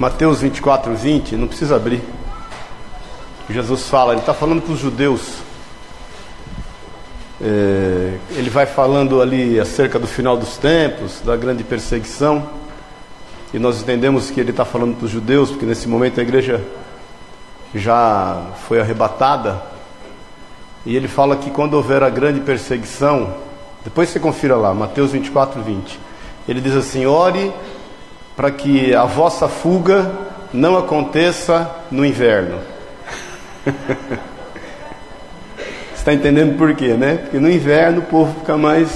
Mateus 24, 20, não precisa abrir. Jesus fala, ele está falando para os judeus. É, ele vai falando ali acerca do final dos tempos, da grande perseguição. E nós entendemos que ele está falando para os judeus, porque nesse momento a igreja já foi arrebatada. E ele fala que quando houver a grande perseguição, depois você confira lá, Mateus 24, 20. Ele diz assim: ore para que a vossa fuga não aconteça no inverno. Está entendendo por quê, né? Porque no inverno o povo fica mais,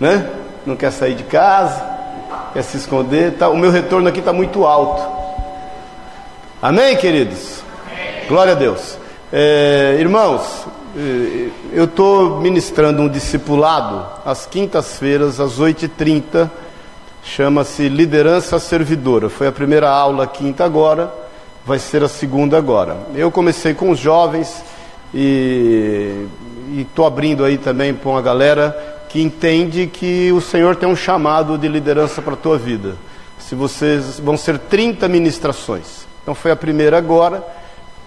né? Não quer sair de casa, quer se esconder. Tá, o meu retorno aqui está muito alto. Amém, queridos? Glória a Deus. É, irmãos, é, eu estou ministrando um discipulado às quintas-feiras, às 8h30 chama-se Liderança Servidora. Foi a primeira aula quinta agora, vai ser a segunda agora. Eu comecei com os jovens e estou abrindo aí também para uma galera que entende que o Senhor tem um chamado de liderança para a tua vida. Se vocês vão ser 30 ministrações. Então foi a primeira agora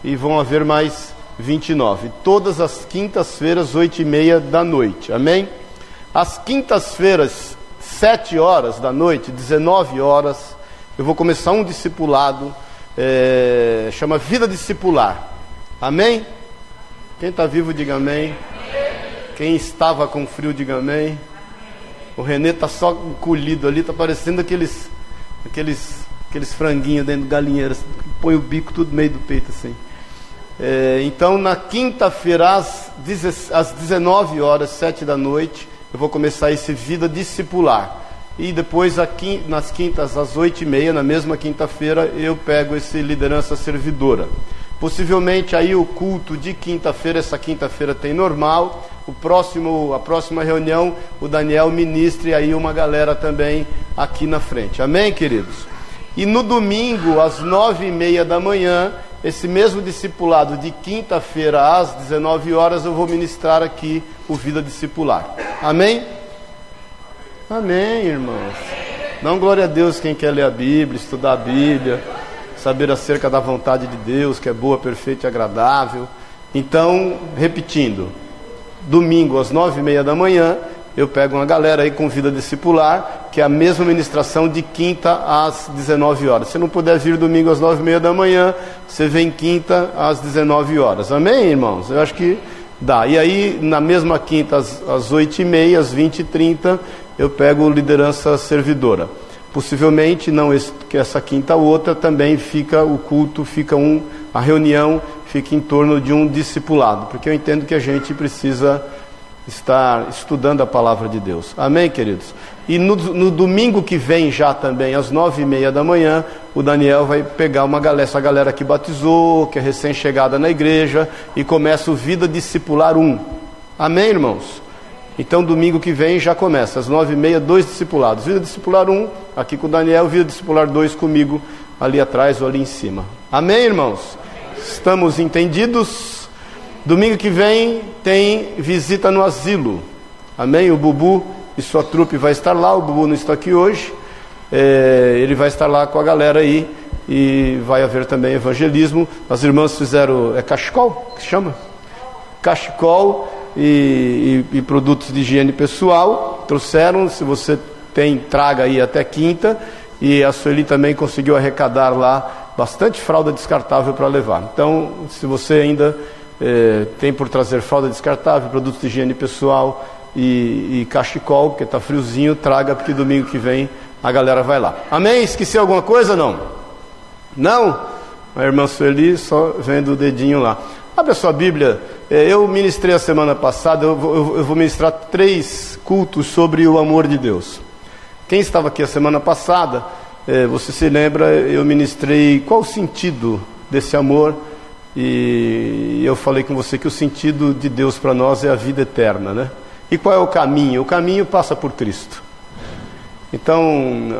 e vão haver mais 29. Todas as quintas-feiras, 8 e meia da noite. Amém? As quintas-feiras, 7 horas da noite, 19 horas, eu vou começar um discipulado, é, chama Vida Discipular. Amém? Quem está vivo, diga amém. Quem estava com frio, diga amém. O Renê está só encolhido ali, está parecendo aqueles, aqueles, aqueles franguinhos dentro do galinheiro, põe o bico tudo no meio do peito assim. É, então, na quinta-feira, às, às 19 horas, 7 da noite, eu vou começar esse Vida Discipular. E depois, aqui, nas quintas, às oito e meia, na mesma quinta-feira, eu pego esse Liderança Servidora. Possivelmente aí o culto de quinta-feira, essa quinta-feira tem normal. O próximo, a próxima reunião, o Daniel ministre aí uma galera também aqui na frente. Amém, queridos? E no domingo, às nove e meia da manhã, esse mesmo discipulado de quinta-feira às 19 horas eu vou ministrar aqui o Vida Discipular. Amém? Amém, irmãos. Não glória a Deus quem quer ler a Bíblia, estudar a Bíblia, saber acerca da vontade de Deus, que é boa, perfeita e agradável. Então, repetindo, domingo às nove e meia da manhã, eu pego uma galera aí com vida discipular, que é a mesma ministração de quinta às 19 horas. Se não puder vir domingo às 9 e meia da manhã, você vem quinta às 19 horas. Amém, irmãos? Eu acho que dá. E aí, na mesma quinta, às, às 8 e meia, às 20 e 30, eu pego liderança servidora. Possivelmente, não que essa quinta outra, também fica o culto, fica um, a reunião fica em torno de um discipulado, porque eu entendo que a gente precisa estar estudando a palavra de Deus. Amém, queridos? E no, no, domingo que vem, já também, às nove e meia da manhã, o Daniel vai pegar uma galera, essa galera que batizou, que é recém-chegada na igreja, e começa o Vida Discipular 1. Amém, irmãos? Então, domingo que vem já começa, às nove e meia, dois discipulados. Vida Discipular 1, aqui com o Daniel, Vida Discipular 2 comigo, ali atrás ou ali em cima. Amém, irmãos? Estamos entendidos? Domingo que vem tem visita no asilo. Amém? O Bubu e sua trupe vai estar lá. O Bubu não está aqui hoje. É, ele vai estar lá com a galera aí. E vai haver também evangelismo. As irmãs fizeram. É cachecol que se chama? Cachecol e, e, e produtos de higiene pessoal. Trouxeram. Se você tem, traga aí até quinta. E a Sueli também conseguiu arrecadar lá bastante fralda descartável para levar. Então, se você ainda é, tem por trazer fralda descartável, produtos de higiene pessoal e, e cachecol, porque está friozinho, traga, porque domingo que vem a galera vai lá. Amém? Esqueci alguma coisa não? Não? A irmã Sueli só vendo o dedinho lá. Abre a sua Bíblia. É, eu ministrei a semana passada, eu vou, eu vou ministrar três cultos sobre o amor de Deus. Quem estava aqui a semana passada, é, você se lembra, eu ministrei qual o sentido desse amor e eu falei com você que o sentido de Deus para nós é a vida eterna, né? E qual é o caminho? O caminho passa por Cristo. Então,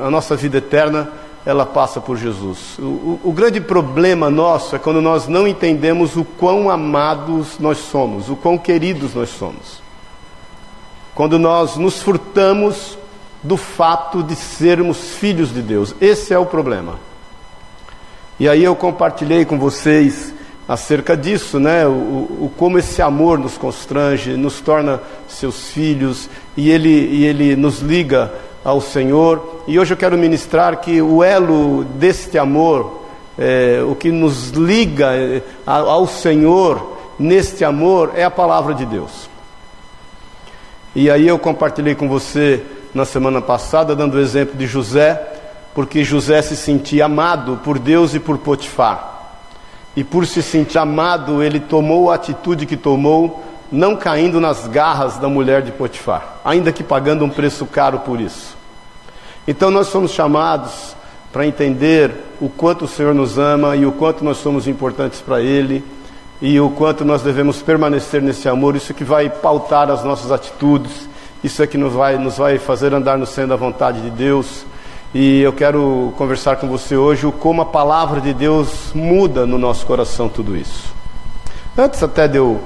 a nossa vida eterna, ela passa por Jesus. O, o, o, grande problema nosso é quando nós não entendemos o quão amados nós somos, o quão queridos nós somos. Quando nós nos furtamos do fato de sermos filhos de Deus. Esse é o problema. E aí eu compartilhei com vocês acerca disso, né? O, o, como esse amor nos constrange, nos torna seus filhos e ele, e ele nos liga ao Senhor. E hoje eu quero ministrar que o elo deste amor, é, o que nos liga é, ao Senhor neste amor é a palavra de Deus. E aí eu compartilhei com você na semana passada, dando o exemplo de José, porque José se sentia amado por Deus e por Potifar e por se sentir amado, ele tomou a atitude que tomou, não caindo nas garras da mulher de Potifar, ainda que pagando um preço caro por isso. Então nós somos chamados para entender o quanto o Senhor nos ama e o quanto nós somos importantes para Ele e o quanto nós devemos permanecer nesse amor. Isso que vai pautar as nossas atitudes, isso é que nos vai, nos vai fazer andar no centro da vontade de Deus. E eu quero conversar com você hoje o como a palavra de Deus muda no nosso coração tudo isso. Antes até de eu,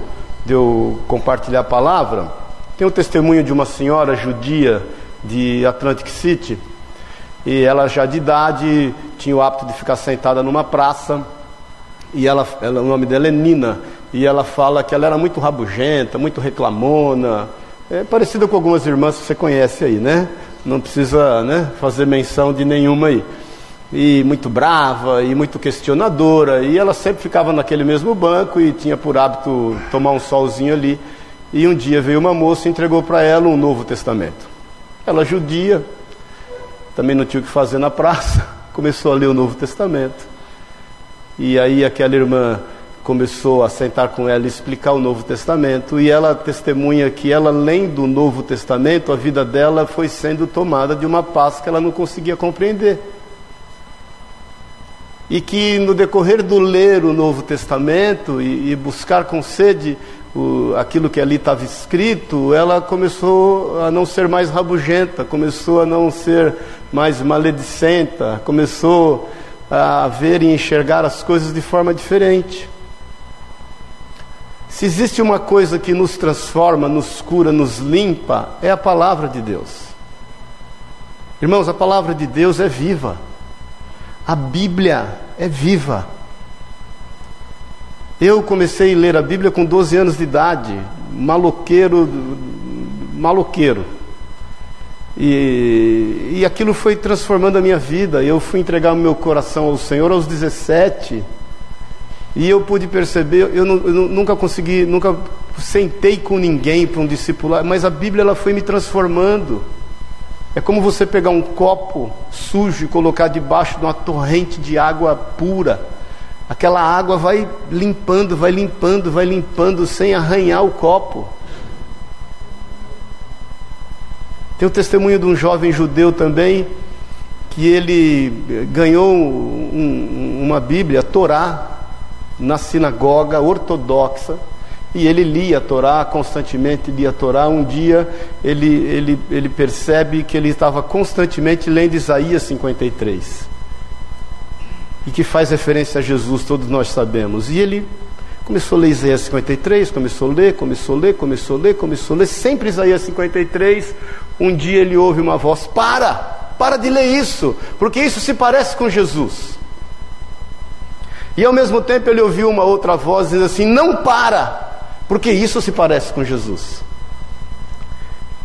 de eu compartilhar a palavra, tem o um testemunho de uma senhora judia de Atlantic City, e ela já de idade tinha o hábito de ficar sentada numa praça, e ela, ela, o nome dela é Nina, e ela fala que ela era muito rabugenta, muito reclamona, é parecida com algumas irmãs que você conhece aí, né? Não precisa né, fazer menção de nenhuma aí. E muito brava e muito questionadora, e ela sempre ficava naquele mesmo banco e tinha por hábito tomar um solzinho ali. E um dia veio uma moça e entregou para ela um Novo Testamento. Ela, judia, também não tinha o que fazer na praça, começou a ler o Novo Testamento. E aí aquela irmã começou a sentar com ela e explicar o Novo Testamento, e ela testemunha que ela lendo o Novo Testamento, a vida dela foi sendo tomada de uma paz que ela não conseguia compreender. E que no decorrer do ler o Novo Testamento e, e buscar com sede o, aquilo que ali estava escrito, ela começou a não ser mais rabugenta, começou a não ser mais maledicenta, começou a ver e enxergar as coisas de forma diferente. Se existe uma coisa que nos transforma, nos cura, nos limpa, é a palavra de Deus. Irmãos, a palavra de Deus é viva. A Bíblia é viva. Eu comecei a ler a Bíblia com 12 anos de idade, maloqueiro, maloqueiro. E, e aquilo foi transformando a minha vida. Eu fui entregar o meu coração ao Senhor aos 17 e eu pude perceber, eu, não, eu, nunca consegui, nunca sentei com ninguém para um discipulado, mas a Bíblia ela foi me transformando. É como você pegar um copo sujo e colocar debaixo de uma torrente de água pura. Aquela água vai limpando, vai limpando, vai limpando sem arranhar o copo. Tem o testemunho de um jovem judeu também, que ele ganhou um, uma Bíblia, a Torá, na sinagoga ortodoxa e ele lia a Torá, constantemente lia a Torá. Um dia ele, ele, ele percebe que ele estava constantemente lendo Isaías 53, e que faz referência a Jesus, todos nós sabemos. E ele começou a ler Isaías 53, começou a ler, começou a ler, começou a ler, começou a ler, sempre Isaías 53. Um dia ele ouve uma voz: Para, para de ler isso, porque isso se parece com Jesus. E ao mesmo tempo ele ouviu uma outra voz dizendo assim: Não para, porque isso se parece com Jesus.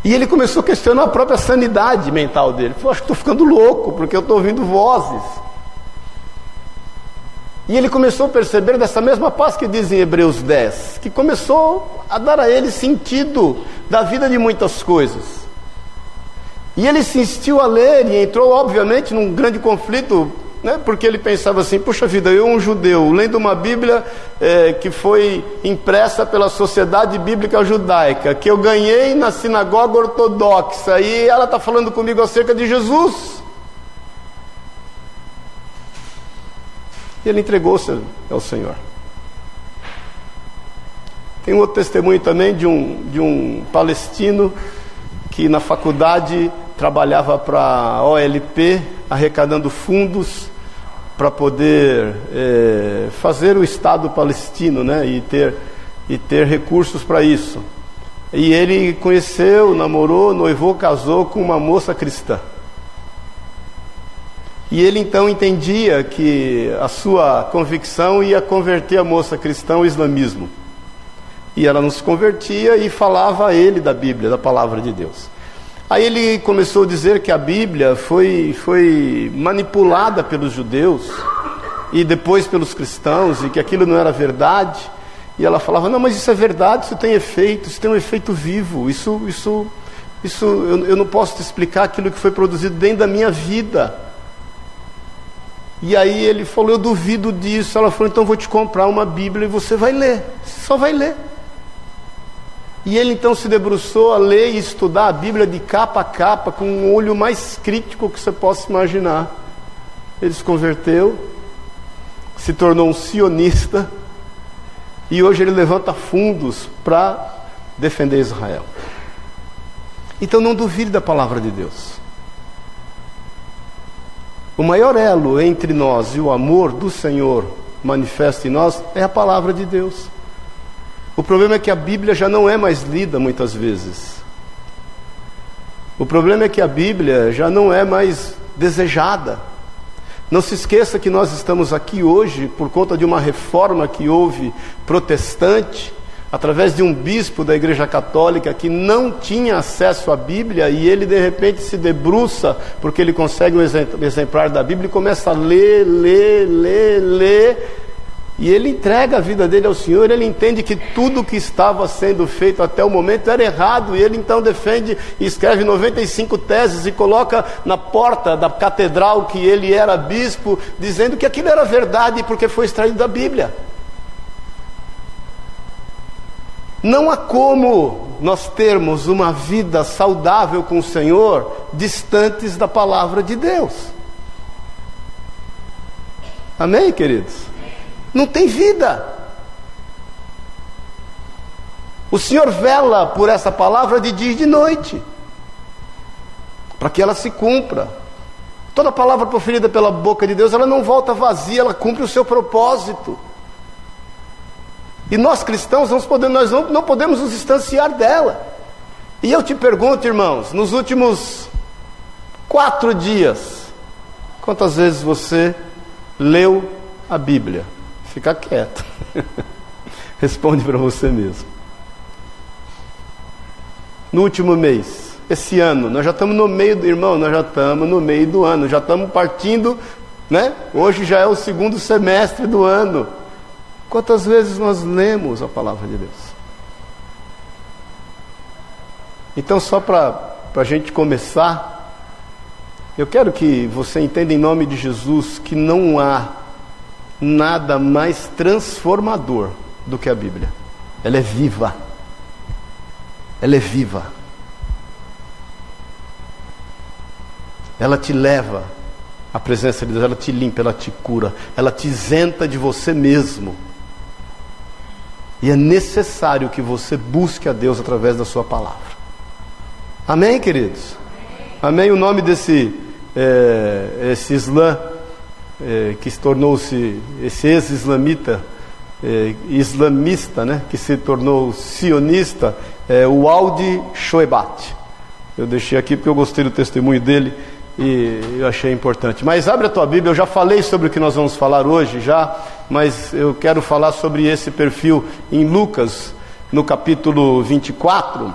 E ele começou a questionar a própria sanidade mental dele. Ele falou: Acho que estou ficando louco, porque eu estou ouvindo vozes. E ele começou a perceber dessa mesma paz que diz em Hebreus 10, que começou a dar a ele sentido da vida de muitas coisas. E ele insistiu a ler e entrou, obviamente, num grande conflito né? porque ele pensava assim: puxa vida, eu, um judeu, lendo uma Bíblia é, que foi impressa pela Sociedade Bíblica Judaica, que eu ganhei na sinagoga ortodoxa, e ela está falando comigo acerca de Jesus. E ele entregou-se ao Senhor. Tem outro testemunho também de um, de um palestino que na faculdade trabalhava para a OLP, arrecadando fundos para poder é, fazer o Estado palestino né, e, ter, e ter recursos para isso. E ele conheceu, namorou, noivou, casou com uma moça cristã. E ele então entendia que a sua convicção ia converter a moça cristã ao islamismo. E ela não se convertia e falava a ele da Bíblia, da palavra de Deus. Aí ele começou a dizer que a Bíblia foi, foi manipulada pelos judeus e depois pelos cristãos e que aquilo não era verdade. E ela falava: Não, mas isso é verdade, isso tem efeito, isso tem um efeito vivo. Isso, isso, isso eu, eu não posso te explicar aquilo que foi produzido dentro da minha vida. E aí ele falou: Eu duvido disso. Ela falou: Então vou te comprar uma Bíblia e você vai ler. Você só vai ler. E ele então se debruçou a ler e estudar a Bíblia de capa a capa, com um olho mais crítico que você possa imaginar. Ele se converteu, se tornou um sionista, e hoje ele levanta fundos para defender Israel. Então não duvide da palavra de Deus. O maior elo entre nós e o amor do Senhor manifesto em nós é a palavra de Deus. O problema é que a Bíblia já não é mais lida muitas vezes. O problema é que a Bíblia já não é mais desejada. Não se esqueça que nós estamos aqui hoje por conta de uma reforma que houve protestante através de um bispo da Igreja Católica que não tinha acesso à Bíblia e ele de repente se debruça porque ele consegue um exemplar da Bíblia e começa a ler, ler, ler, ler. E ele entrega a vida dele ao Senhor, ele entende que tudo que estava sendo feito até o momento era errado, e ele então defende e escreve 95 teses e coloca na porta da catedral que ele era bispo, dizendo que aquilo era verdade porque foi extraído da Bíblia. Não há como nós termos uma vida saudável com o Senhor distantes da palavra de Deus. Amém, queridos? Não tem vida. O Senhor vela por essa palavra de dia e de noite, para que ela se cumpra. Toda palavra proferida pela boca de Deus, ela não volta vazia, ela cumpre o seu propósito. E nós cristãos nós, podemos, nós não, não podemos nos distanciar dela. E eu te pergunto, irmãos, nos últimos quatro dias, quantas vezes você leu a Bíblia? Fica quieto. Responde para você mesmo. No último mês, esse ano, nós já estamos no meio do irmão, nós já estamos no meio do ano, já estamos partindo, né? Hoje já é o segundo semestre do ano. Quantas vezes nós lemos a palavra de Deus? Então, só para a gente começar, eu quero que você entenda em nome de Jesus que não há nada mais transformador do que a Bíblia. Ela é viva. Ela é viva. Ela te leva à presença de Deus, ela te limpa, ela te cura, ela te isenta de você mesmo. E é necessário que você busque a Deus através da sua palavra. Amém, queridos? Amém. O nome desse é, esse Islã é, que se tornou-se esse ex-islamita, é, islamista, né, que se tornou sionista, é o Aldi Shoebat. Eu deixei aqui porque eu gostei do testemunho dele e eu achei importante. Mas abre a tua Bíblia, eu já falei sobre o que nós vamos falar hoje, já, mas eu quero falar sobre esse perfil em Lucas, no capítulo 24,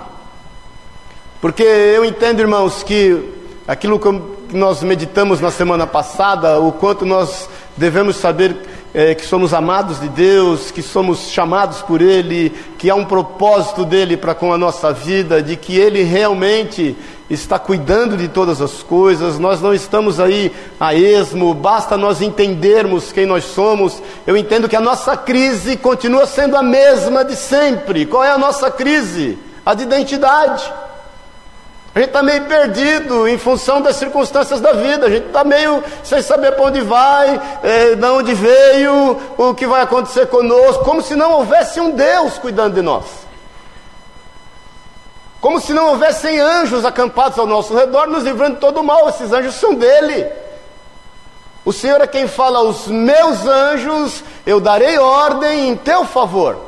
porque eu entendo, irmãos, que aquilo que nós meditamos na semana passada, o quanto nós devemos saber é, que somos amados de Deus, que somos chamados por Ele, que há um propósito dele para com a nossa vida, de que Ele realmente está cuidando de todas as coisas, nós não estamos aí a esmo, basta nós entendermos quem nós somos. Eu entendo que a nossa crise continua sendo a mesma de sempre. Qual é a nossa crise? A de identidade. A gente está meio perdido em função das circunstâncias da vida. A gente está meio sem saber para onde vai, é, de onde veio, o que vai acontecer conosco, como se não houvesse um Deus cuidando de nós. Como se não houvessem anjos acampados ao nosso redor, nos livrando de todo o mal. Esses anjos são dele. O Senhor é quem fala: Os meus anjos eu darei ordem em teu favor.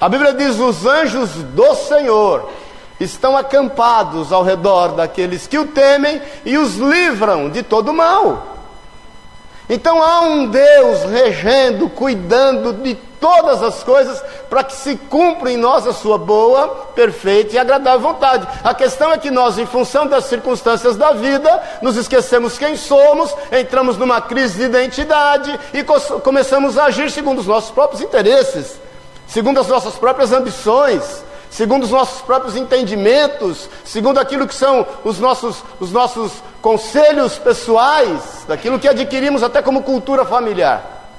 A Bíblia diz: Os anjos do Senhor estão acampados ao redor daqueles que o temem e os livram de todo mal. Então há um Deus regendo, cuidando de todas as coisas para que se cumpra em nós a sua boa, perfeita e agradável vontade. A questão é que nós, em função das circunstâncias da vida, nos esquecemos quem somos, entramos numa crise de identidade e começamos a agir segundo os nossos próprios interesses, segundo as nossas próprias ambições segundo os nossos próprios entendimentos, segundo aquilo que são os nossos, os nossos conselhos pessoais, daquilo que adquirimos até como cultura familiar.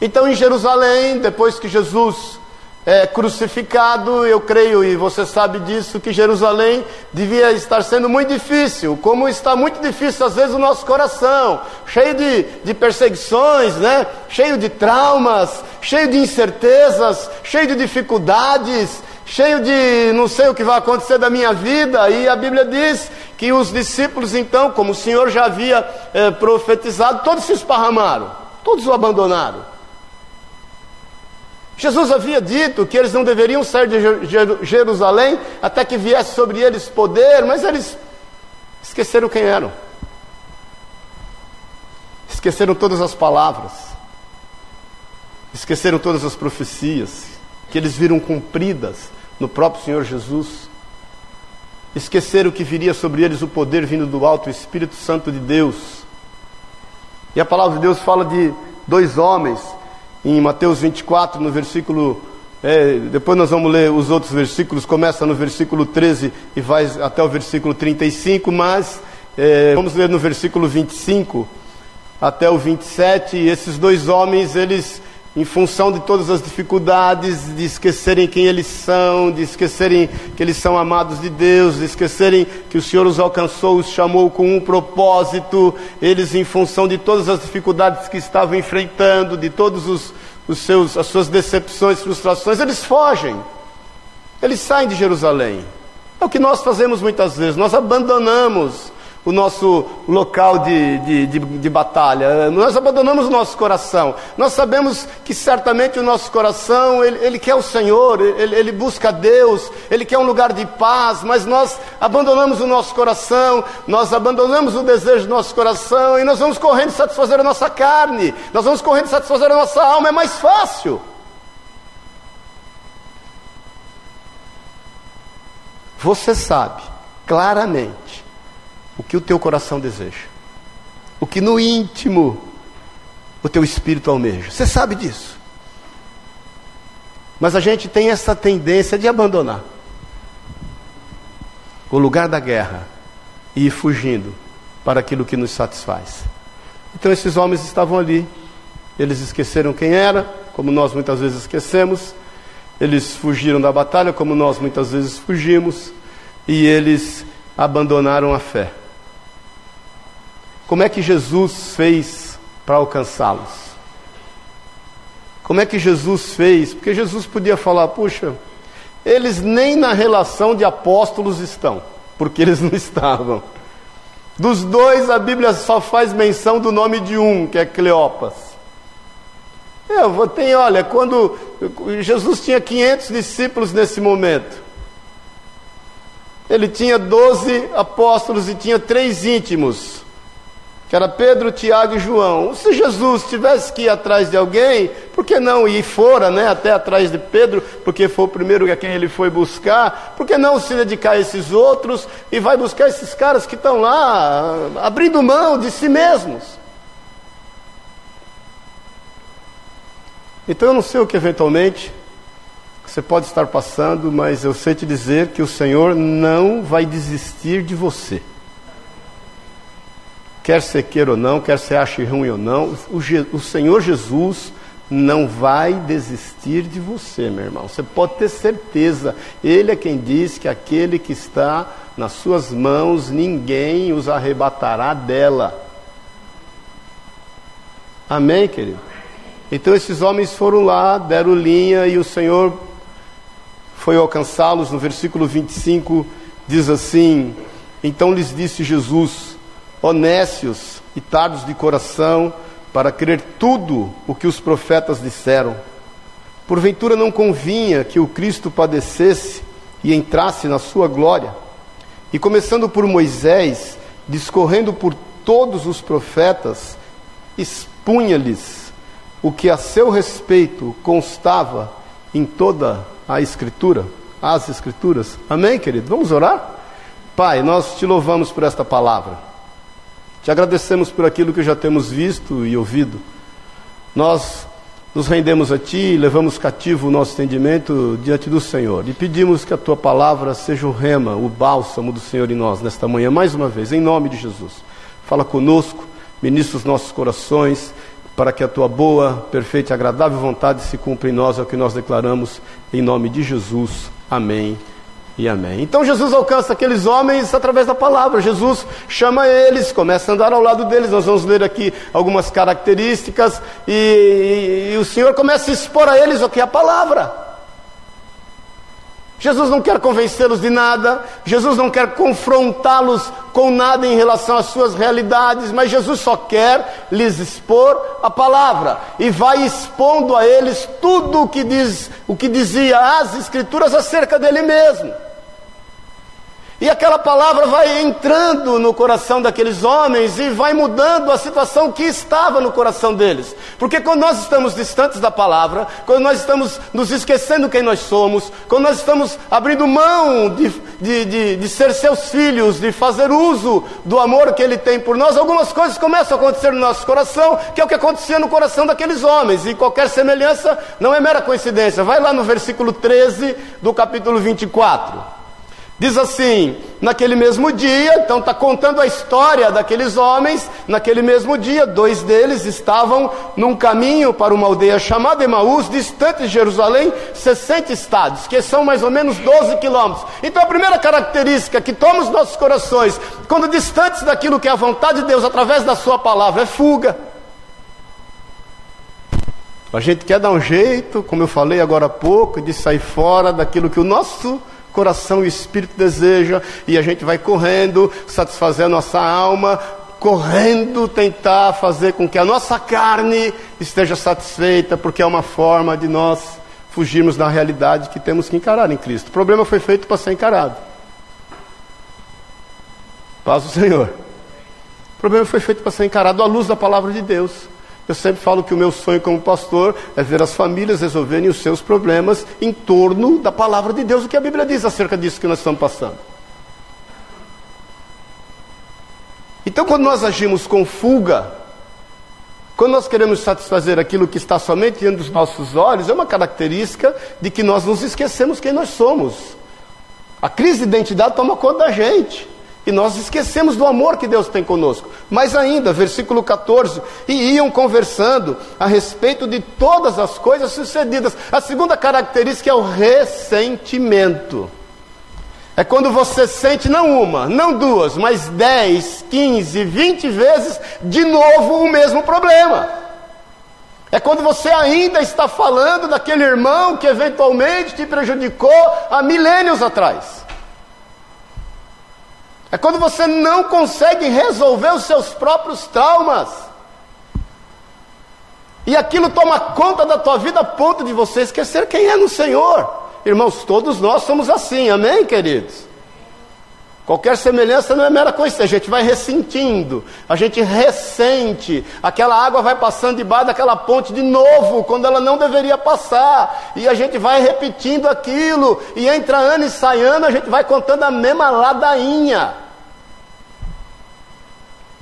Então, em Jerusalém, depois que Jesus é crucificado, eu creio, e você sabe disso, que Jerusalém devia estar sendo muito difícil, como está muito difícil às vezes o nosso coração, cheio de, de perseguições, né? cheio de traumas, cheio de incertezas, cheio de dificuldades, cheio de não sei o que vai acontecer da minha vida, e a Bíblia diz que os discípulos, então, como o Senhor já havia é, profetizado, todos se esparramaram, todos o abandonaram. Jesus havia dito que eles não deveriam sair de Jerusalém até que viesse sobre eles poder, mas eles esqueceram quem eram. Esqueceram todas as palavras. Esqueceram todas as profecias que eles viram cumpridas no próprio Senhor Jesus. Esqueceram que viria sobre eles o poder vindo do alto, o Espírito Santo de Deus. E a palavra de Deus fala de dois homens em Mateus 24, no versículo. É, depois nós vamos ler os outros versículos, começa no versículo 13 e vai até o versículo 35, mas é, vamos ler no versículo 25 até o 27. E esses dois homens, eles em função de todas as dificuldades, de esquecerem quem eles são, de esquecerem que eles são amados de Deus, de esquecerem que o Senhor os alcançou, os chamou com um propósito, eles em função de todas as dificuldades que estavam enfrentando, de todos os, os seus, as suas decepções, frustrações, eles fogem. Eles saem de Jerusalém. É o que nós fazemos muitas vezes, nós abandonamos o nosso local de, de, de, de, batalha, nós abandonamos o nosso coração. Nós sabemos que certamente o nosso coração, ele, ele quer o Senhor, ele, ele busca Deus, ele quer um lugar de paz, mas nós abandonamos o nosso coração, nós abandonamos o desejo do nosso coração e nós vamos correndo satisfazer a nossa carne, nós vamos correndo satisfazer a nossa alma, é mais fácil. Você sabe claramente o que o teu coração deseja, o que no íntimo o teu espírito almeja. Você sabe disso. Mas a gente tem essa tendência de abandonar o lugar da guerra e ir fugindo para aquilo que nos satisfaz. Então esses homens estavam ali, eles esqueceram quem era, como nós muitas vezes esquecemos, eles fugiram da batalha, como nós muitas vezes fugimos, e eles abandonaram a fé. Como é que Jesus fez para alcançá-los? Como é que Jesus fez? Porque Jesus podia falar: puxa, eles nem na relação de apóstolos estão, porque eles não estavam. Dos dois, a Bíblia só faz menção do nome de um, que é Cleopas. Eu tem, olha, quando Jesus tinha 500 discípulos nesse momento, ele tinha 12 apóstolos e tinha três íntimos que era Pedro, Tiago e João. Se Jesus tivesse que ir atrás de alguém, por que não ir fora, né, até atrás de Pedro, porque foi o primeiro a quem ele foi buscar? Por que não se dedicar a esses outros e vai buscar esses caras que estão lá abrindo mão de si mesmos? Então eu não sei o que eventualmente você pode estar passando, mas eu sei te dizer que o Senhor não vai desistir de você quer você queira ou não, quer você ache ruim ou não, o, Je o Senhor Jesus não vai desistir de você, meu irmão. Você pode ter certeza. Ele é quem diz que aquele que está nas suas mãos, ninguém os arrebatará dela. Amém, querido? Então esses homens foram lá, deram linha e o Senhor foi alcançá-los. No versículo 25 diz assim: Então lhes disse Jesus: honécios e tardos de coração, para crer tudo o que os profetas disseram. Porventura não convinha que o Cristo padecesse e entrasse na sua glória. E começando por Moisés, discorrendo por todos os profetas, expunha-lhes o que a seu respeito constava em toda a Escritura, as Escrituras. Amém, querido? Vamos orar? Pai, nós te louvamos por esta palavra. Te agradecemos por aquilo que já temos visto e ouvido. Nós nos rendemos a Ti, levamos cativo o nosso entendimento diante do Senhor e pedimos que a Tua palavra seja o rema, o bálsamo do Senhor em nós nesta manhã, mais uma vez, em nome de Jesus. Fala conosco, ministra os nossos corações, para que a Tua boa, perfeita e agradável vontade se cumpra em nós, é o que nós declaramos, em nome de Jesus. Amém e amém. Então Jesus alcança aqueles homens através da palavra. Jesus chama eles, começa a andar ao lado deles. Nós vamos ler aqui algumas características e, e, e o Senhor começa a expor a eles o que é a palavra. Jesus não quer convencê-los de nada, Jesus não quer confrontá-los com nada em relação às suas realidades, mas Jesus só quer lhes expor a palavra e vai expondo a eles tudo o que diz, o que dizia as escrituras acerca dele mesmo. E aquela palavra vai entrando no coração daqueles homens e vai mudando a situação que estava no coração deles. Porque quando nós estamos distantes da palavra, quando nós estamos nos esquecendo quem nós somos, quando nós estamos abrindo mão de, de, de, de ser seus filhos, de fazer uso do amor que Ele tem por nós, algumas coisas começam a acontecer no nosso coração, que é o que acontecia no coração daqueles homens. E qualquer semelhança não é mera coincidência. Vai lá no versículo 13 do capítulo 24. Diz assim: naquele mesmo dia, então está contando a história daqueles homens. Naquele mesmo dia, dois deles estavam num caminho para uma aldeia chamada Emaús, distante de Jerusalém, 60 estados, que são mais ou menos 12 quilômetros. Então, a primeira característica que toma os nossos corações, quando distantes daquilo que é a vontade de Deus através da Sua palavra, é fuga. A gente quer dar um jeito, como eu falei agora há pouco, de sair fora daquilo que o nosso coração e espírito deseja, e a gente vai correndo, satisfazer a nossa alma, correndo tentar fazer com que a nossa carne esteja satisfeita, porque é uma forma de nós fugirmos da realidade que temos que encarar em Cristo. O problema foi feito para ser encarado. Paz do Senhor. O problema foi feito para ser encarado à luz da palavra de Deus. Eu sempre falo que o meu sonho como pastor é ver as famílias resolverem os seus problemas em torno da palavra de Deus, o que a Bíblia diz acerca disso que nós estamos passando. Então, quando nós agimos com fuga, quando nós queremos satisfazer aquilo que está somente diante dos nossos olhos, é uma característica de que nós nos esquecemos quem nós somos. A crise de identidade toma conta da gente. E nós esquecemos do amor que Deus tem conosco. Mas ainda, versículo 14: e iam conversando a respeito de todas as coisas sucedidas. A segunda característica é o ressentimento. É quando você sente não uma, não duas, mas 10, 15, 20 vezes de novo o mesmo problema. É quando você ainda está falando daquele irmão que eventualmente te prejudicou há milênios atrás. É quando você não consegue resolver os seus próprios traumas. E aquilo toma conta da tua vida a ponto de você esquecer quem é no Senhor. Irmãos, todos nós somos assim, amém, queridos? Qualquer semelhança não é mera coisa, a gente vai ressentindo, a gente ressente, aquela água vai passando debaixo daquela ponte de novo, quando ela não deveria passar, e a gente vai repetindo aquilo, e entra ano e sai ano, a gente vai contando a mesma ladainha.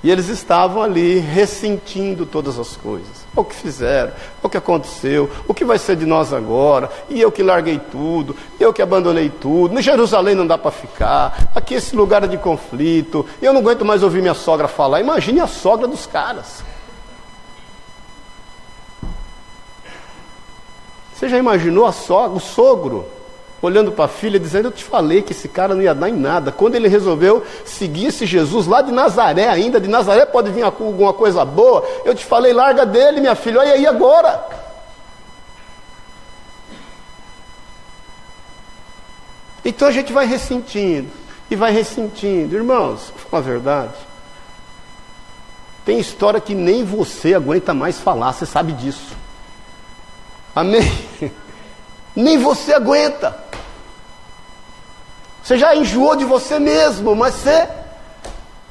E eles estavam ali ressentindo todas as coisas. O que fizeram, o que aconteceu, o que vai ser de nós agora, e eu que larguei tudo, eu que abandonei tudo, no Jerusalém não dá para ficar, aqui esse lugar é de conflito, eu não aguento mais ouvir minha sogra falar. Imagine a sogra dos caras. Você já imaginou a sogra, o sogro? Olhando para a filha, dizendo: Eu te falei que esse cara não ia dar em nada. Quando ele resolveu seguir esse Jesus lá de Nazaré, ainda, de Nazaré pode vir alguma coisa boa. Eu te falei: larga dele, minha filha, olha aí agora. Então a gente vai ressentindo, e vai ressentindo. Irmãos, vou falar a verdade. Tem história que nem você aguenta mais falar, você sabe disso. Amém? Nem você aguenta. Você já enjoou de você mesmo, mas você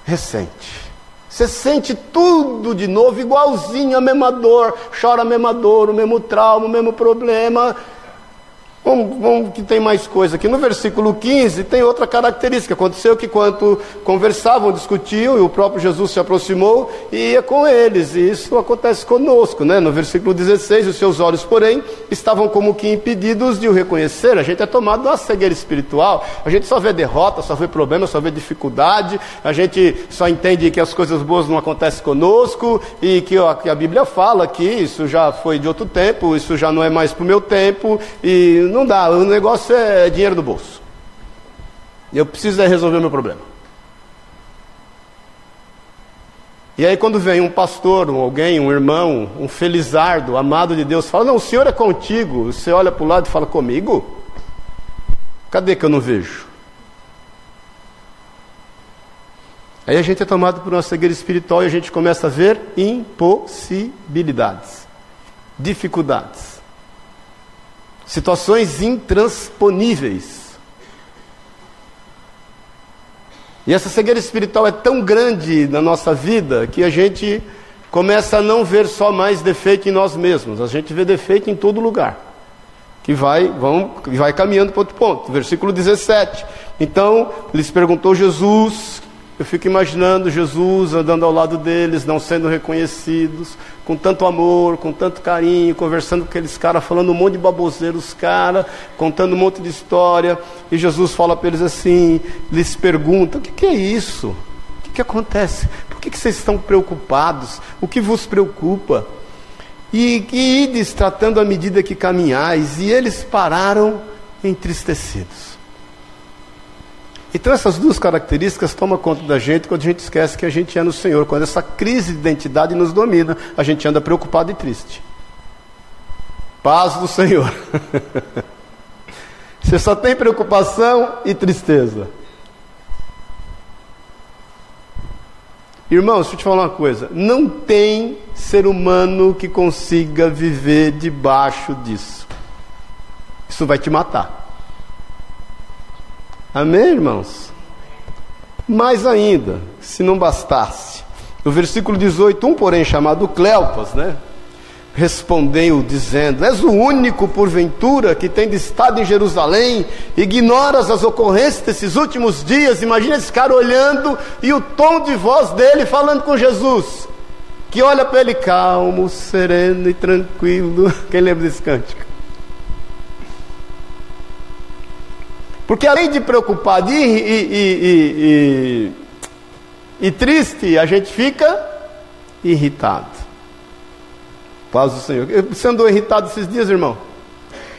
ressente. Você sente tudo de novo, igualzinho, a mesma dor, chora a mesma dor, o mesmo trauma, o mesmo problema. Vamos, vamos, que tem mais coisa aqui. No versículo 15 tem outra característica. Aconteceu que quando conversavam, discutiam, e o próprio Jesus se aproximou e ia com eles. E isso acontece conosco, né? No versículo 16, os seus olhos, porém, estavam como que impedidos de o reconhecer. A gente é tomado de uma cegueira espiritual. A gente só vê derrota, só vê problema, só vê dificuldade. A gente só entende que as coisas boas não acontecem conosco e que, ó, que a Bíblia fala que isso já foi de outro tempo, isso já não é mais para o meu tempo e não dá, o negócio é dinheiro do bolso. Eu preciso é resolver o meu problema. E aí quando vem um pastor, um alguém, um irmão, um felizardo, amado de Deus, fala, não, o Senhor é contigo. Você olha para o lado e fala, comigo? Cadê que eu não vejo? Aí a gente é tomado por uma cegueira espiritual e a gente começa a ver impossibilidades, dificuldades situações intransponíveis. E essa cegueira espiritual é tão grande na nossa vida que a gente começa a não ver só mais defeito em nós mesmos, a gente vê defeito em todo lugar. Que vai, vão, vai caminhando para outro ponto. Versículo 17. Então lhes perguntou Jesus eu fico imaginando Jesus andando ao lado deles, não sendo reconhecidos, com tanto amor, com tanto carinho, conversando com aqueles caras, falando um monte de baboseiros, cara, contando um monte de história. E Jesus fala para eles assim, lhes pergunta: o que, que é isso? O que, que acontece? Por que, que vocês estão preocupados? O que vos preocupa? E, e ides tratando à medida que caminhais, e eles pararam entristecidos. Então essas duas características tomam conta da gente quando a gente esquece que a gente é no Senhor. Quando essa crise de identidade nos domina, a gente anda preocupado e triste. Paz do Senhor. Você só tem preocupação e tristeza. Irmãos, deixa eu te falar uma coisa. Não tem ser humano que consiga viver debaixo disso. Isso vai te matar. Amém, irmãos? Mais ainda, se não bastasse, no versículo 18, um porém chamado Cleopas, né? Respondeu dizendo: És o único, porventura, que tem estado em Jerusalém, ignoras as ocorrências desses últimos dias. Imagina esse cara olhando e o tom de voz dele falando com Jesus, que olha para ele calmo, sereno e tranquilo. Quem lembra desse cântico? Porque além de preocupado e, e, e, e, triste, a gente fica irritado. Paz do Senhor. Você andou irritado esses dias, irmão?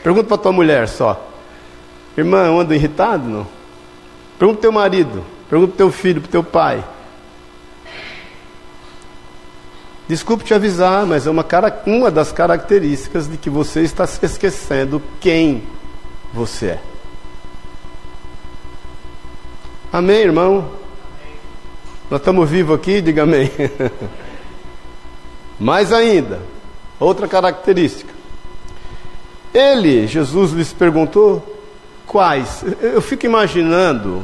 Pergunta para tua mulher só. Irmã, eu ando irritado? Não? Pergunta teu marido. Pergunta teu filho, para teu pai. Desculpe te avisar, mas é uma, cara, uma das características de que você está se esquecendo quem você é. Amém, irmão? Nós estamos vivos aqui, diga amém. Mais ainda, outra característica. Ele, Jesus lhes perguntou quais. Eu fico imaginando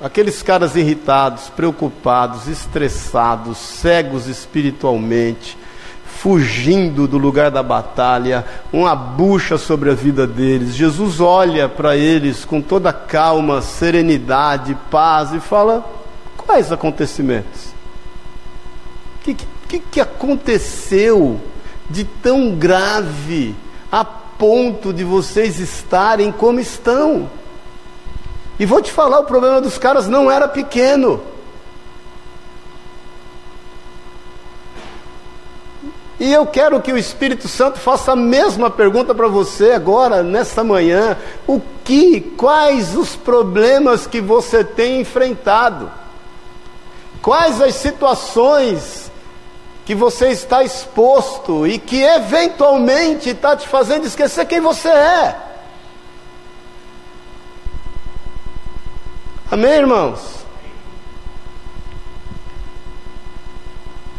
aqueles caras irritados, preocupados, estressados, cegos espiritualmente, fugindo do lugar da batalha, uma bucha sobre a vida deles. Jesus olha para eles com toda calma, serenidade, paz e fala: quais acontecimentos? O que, que, que aconteceu de tão grave a ponto de vocês estarem como estão? E vou te falar: o problema dos caras não era pequeno. E eu quero que o Espírito Santo faça a mesma pergunta para você agora, nesta manhã. O que, quais os problemas que você tem enfrentado? Quais as situações que você está exposto e que eventualmente está te fazendo esquecer quem você é? Amém, irmãos?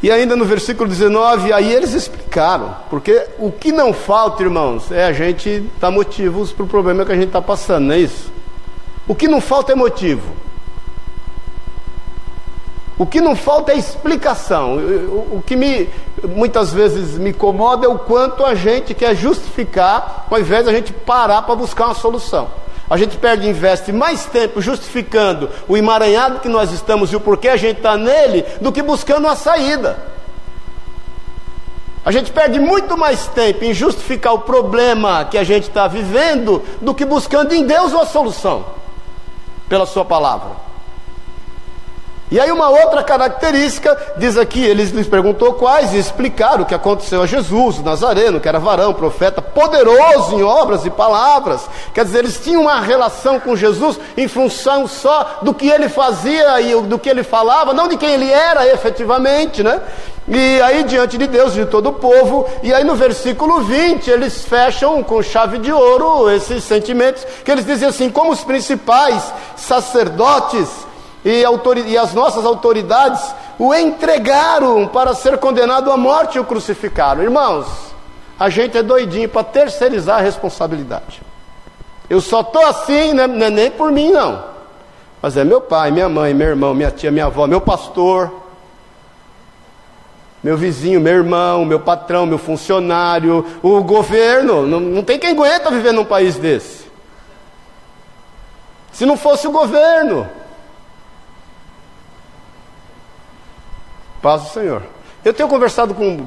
E ainda no versículo 19, aí eles explicaram, porque o que não falta, irmãos, é a gente dar motivos para o problema que a gente está passando, não é isso? O que não falta é motivo. O que não falta é explicação. O que me, muitas vezes me incomoda é o quanto a gente quer justificar, ao invés da gente parar para buscar uma solução. A gente perde, investe mais tempo justificando o emaranhado que nós estamos e o porquê a gente está nele, do que buscando uma saída. A gente perde muito mais tempo em justificar o problema que a gente está vivendo do que buscando em Deus uma solução, pela Sua palavra. E aí uma outra característica, diz aqui, eles lhes perguntou quais e explicaram o que aconteceu a Jesus, o Nazareno, que era varão, profeta, poderoso em obras e palavras. Quer dizer, eles tinham uma relação com Jesus em função só do que ele fazia e do que ele falava, não de quem ele era efetivamente, né? E aí diante de Deus, de todo o povo, e aí no versículo 20, eles fecham com chave de ouro esses sentimentos, que eles dizem assim, como os principais sacerdotes e, e as nossas autoridades o entregaram para ser condenado à morte e o crucificaram. Irmãos, a gente é doidinho para terceirizar a responsabilidade. Eu só estou assim, não é nem por mim, não. Mas é meu pai, minha mãe, meu irmão, minha tia, minha avó, meu pastor, meu vizinho, meu irmão, meu patrão, meu funcionário, o governo. Não, não tem quem aguenta viver num país desse. Se não fosse o governo, Paz do Senhor. Eu tenho conversado com,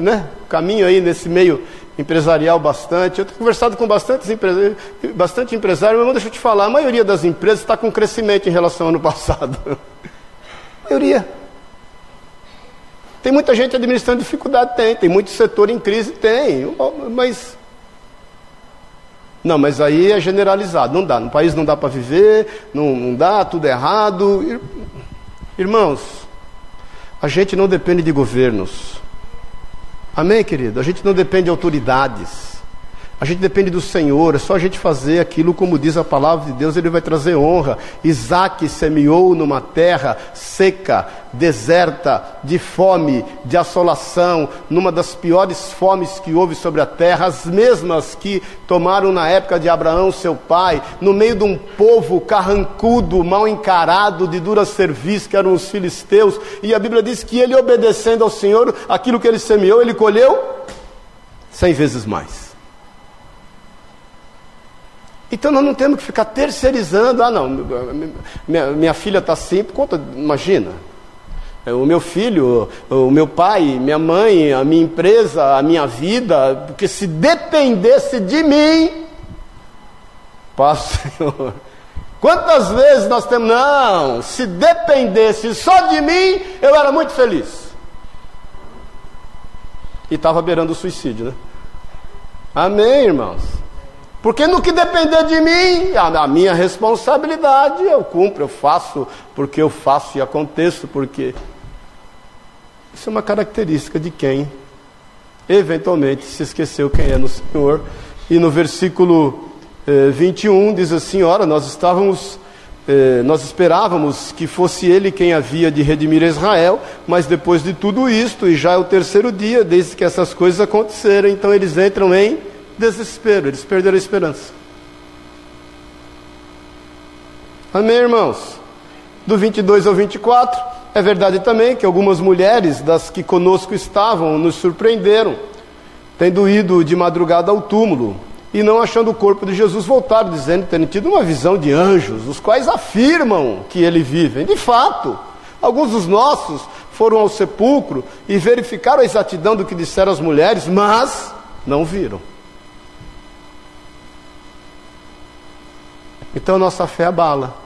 né, caminho aí nesse meio empresarial bastante. Eu tenho conversado com bastante, empresários, bastante empresário, mas deixa eu te falar, a maioria das empresas está com crescimento em relação ao ano passado. a maioria. Tem muita gente administrando dificuldade, tem. Tem muito setor em crise, tem. Mas. Não, mas aí é generalizado. Não dá. No país não dá para viver, não, não dá, tudo é errado. Irmãos, a gente não depende de governos. Amém, querido? A gente não depende de autoridades. A gente depende do Senhor, é só a gente fazer aquilo como diz a palavra de Deus, Ele vai trazer honra. Isaac semeou numa terra seca, deserta, de fome, de assolação, numa das piores fomes que houve sobre a terra, as mesmas que tomaram na época de Abraão, seu pai, no meio de um povo carrancudo, mal encarado, de dura serviço, que eram os filisteus, e a Bíblia diz que ele, obedecendo ao Senhor, aquilo que ele semeou, ele colheu cem vezes mais. Então nós não temos que ficar terceirizando, ah não, minha, minha filha está assim, conta, imagina, é, o meu filho, o meu pai, minha mãe, a minha empresa, a minha vida, porque se dependesse de mim, Paz Senhor. Quantas vezes nós temos, não, se dependesse só de mim, eu era muito feliz. E estava beirando o suicídio, né? Amém, irmãos? Porque no que depender de mim, a, minha responsabilidade, eu cumpro, eu faço, porque eu faço e aconteço, porque. Isso é uma característica de quem eventualmente se esqueceu quem é no Senhor. E no versículo eh, 21 diz assim: Ora, nós estávamos. Eh, nós esperávamos que fosse ele quem havia de redimir Israel, mas depois de tudo isto, e já é o terceiro dia desde que essas coisas aconteceram, então eles entram em desespero, eles perderam a esperança. Amém, irmãos? Do 22 ao 24, é verdade também que algumas mulheres das que conosco estavam nos surpreenderam, tendo ido de madrugada ao túmulo e não achando o corpo de Jesus, voltaram dizendo terem tido uma visão de anjos, os quais afirmam que ele vive. De fato, alguns dos nossos foram ao sepulcro e verificaram a exatidão do que disseram as mulheres, mas não viram. Então nossa fé abala.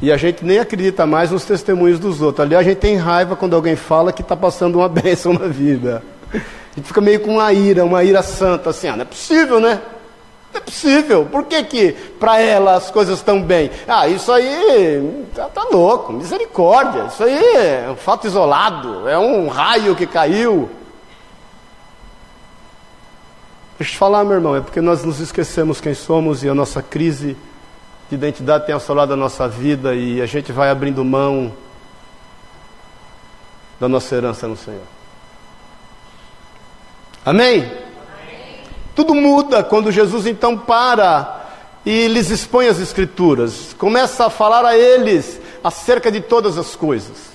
E a gente nem acredita mais nos testemunhos dos outros. Ali a gente tem raiva quando alguém fala que está passando uma bênção na vida. A gente fica meio com uma ira, uma ira santa, assim, ah, não é possível, né? Não é possível. Por que que para ela as coisas estão bem? Ah, isso aí tá, tá, louco, misericórdia. Isso aí é um fato isolado, é um raio que caiu. Deixa eu te falar, meu irmão, é porque nós nos esquecemos quem somos e a nossa crise de identidade tem assolado a nossa vida e a gente vai abrindo mão da nossa herança no Senhor. Amém? Amém? Tudo muda quando Jesus então para e lhes expõe as Escrituras, começa a falar a eles acerca de todas as coisas.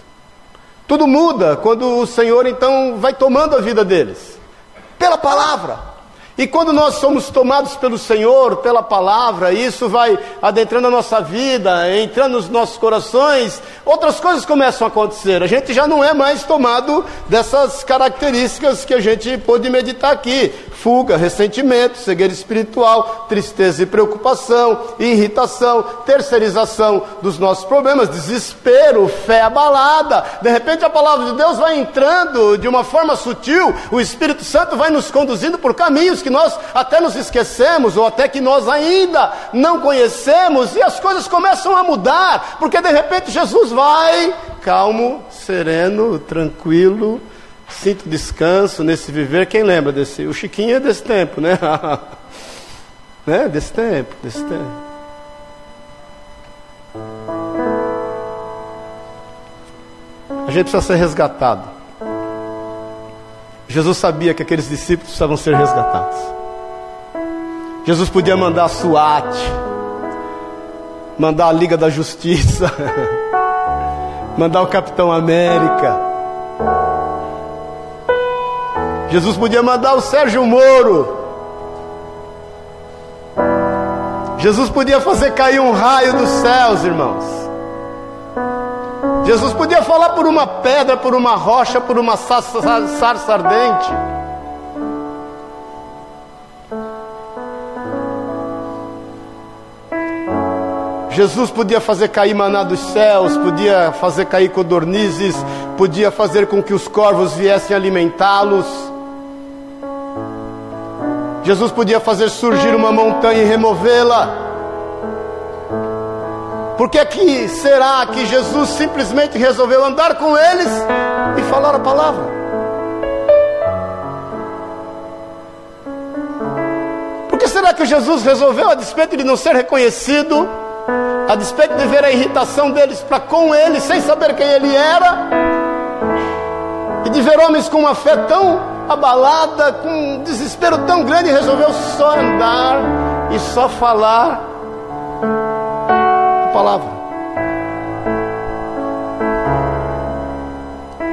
Tudo muda quando o Senhor então vai tomando a vida deles, pela palavra. E quando nós somos tomados pelo Senhor, pela palavra, isso vai adentrando a nossa vida, entrando nos nossos corações, outras coisas começam a acontecer. A gente já não é mais tomado dessas características que a gente pôde meditar aqui: fuga, ressentimento, cegueira espiritual, tristeza e preocupação, irritação, terceirização dos nossos problemas, desespero, fé abalada. De repente a palavra de Deus vai entrando de uma forma sutil, o Espírito Santo vai nos conduzindo por caminhos que nós até nos esquecemos, ou até que nós ainda não conhecemos, e as coisas começam a mudar, porque de repente Jesus vai calmo, sereno, tranquilo, sinto descanso nesse viver. Quem lembra desse? O Chiquinho é desse tempo, né? né? Desse tempo, desse tempo. A gente precisa ser resgatado. Jesus sabia que aqueles discípulos precisavam ser resgatados. Jesus podia mandar a SWAT, mandar a Liga da Justiça, mandar o Capitão América. Jesus podia mandar o Sérgio Moro. Jesus podia fazer cair um raio dos céus, irmãos. Jesus podia falar por uma pedra, por uma rocha, por uma sarça ardente. Jesus podia fazer cair maná dos céus, podia fazer cair codornizes, podia fazer com que os corvos viessem alimentá-los. Jesus podia fazer surgir uma montanha e removê-la. Por que, que será que Jesus simplesmente resolveu andar com eles e falar a palavra? Por que será que Jesus resolveu, a despeito de não ser reconhecido, a despeito de ver a irritação deles para com ele, sem saber quem ele era, e de ver homens com uma fé tão abalada, com um desespero tão grande, resolveu só andar e só falar palavra.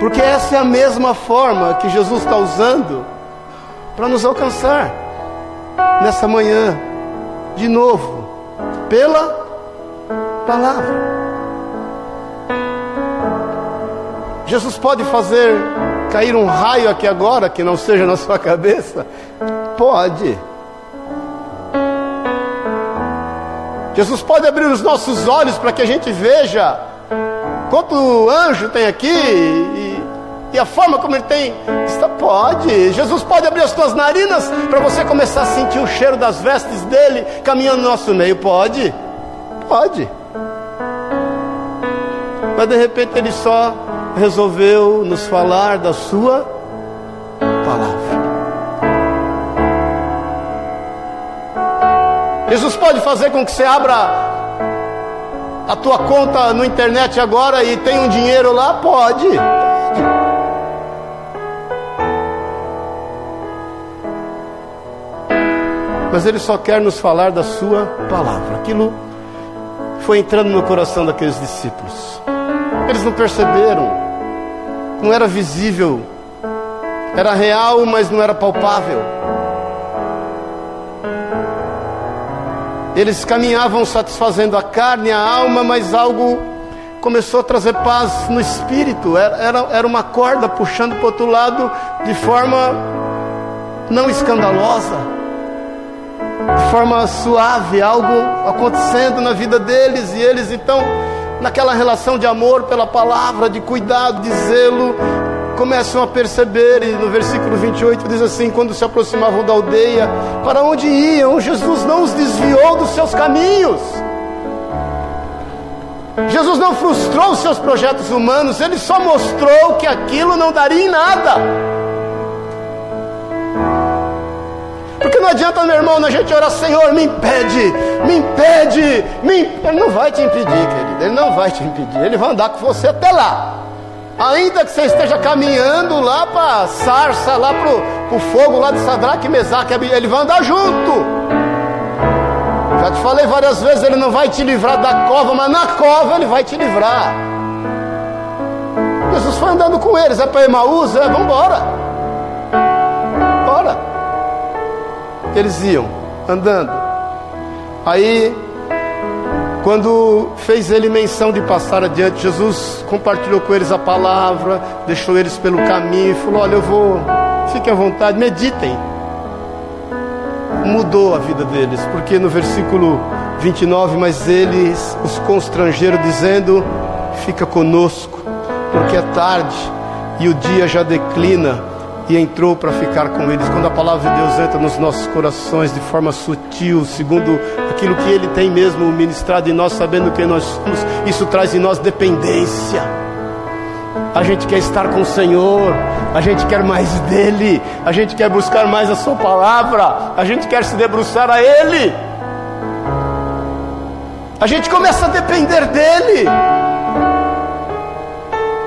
Porque essa é a mesma forma que Jesus está usando para nos alcançar nessa manhã, de novo, pela palavra. Jesus pode fazer cair um raio aqui agora que não seja na sua cabeça? Pode. Jesus pode abrir os nossos olhos para que a gente veja quanto anjo tem aqui e, e a forma como ele tem. Está, pode. Jesus pode abrir as tuas narinas para você começar a sentir o cheiro das vestes dele caminhando no nosso meio. Pode. Pode. Mas de repente ele só resolveu nos falar da sua palavra. Jesus pode fazer com que você abra a tua conta no internet agora e tenha um dinheiro lá? Pode. Mas Ele só quer nos falar da Sua palavra. Aquilo foi entrando no coração daqueles discípulos. Eles não perceberam, não era visível, era real, mas não era palpável. Eles caminhavam satisfazendo a carne, a alma, mas algo começou a trazer paz no espírito. Era, era, era uma corda puxando para o outro lado de forma não escandalosa, de forma suave, algo acontecendo na vida deles e eles então naquela relação de amor pela palavra, de cuidado, de zelo, começam a perceber, e no versículo 28 diz assim: quando se aproximavam da aldeia, para onde iam? Jesus não os desviou dos seus caminhos. Jesus não frustrou os seus projetos humanos, ele só mostrou que aquilo não daria em nada. Porque não adianta, meu irmão, a gente orar, Senhor, me impede, me impede, me impede. Ele não vai te impedir, querido, ele não vai te impedir, ele vai andar com você até lá. Ainda que você esteja caminhando lá para a sarça, lá para o fogo lá de Sadraque Mesaque, ele vai andar junto. Já te falei várias vezes, ele não vai te livrar da cova, mas na cova ele vai te livrar. Jesus foi andando com eles, é para Emaús, é, vamos embora. Eles iam andando. Aí, quando fez ele menção de passar adiante, Jesus compartilhou com eles a palavra, deixou eles pelo caminho, falou: Olha, eu vou, fiquem à vontade, meditem mudou a vida deles, porque no versículo 29, mas eles os constrangeram, dizendo: Fica conosco, porque é tarde e o dia já declina. E entrou para ficar com eles. Quando a palavra de Deus entra nos nossos corações de forma sutil, segundo aquilo que Ele tem mesmo ministrado em nós, sabendo quem nós somos, isso traz em nós dependência a gente quer estar com o Senhor, a gente quer mais dele, a gente quer buscar mais a Sua palavra, a gente quer se debruçar a Ele. A gente começa a depender dele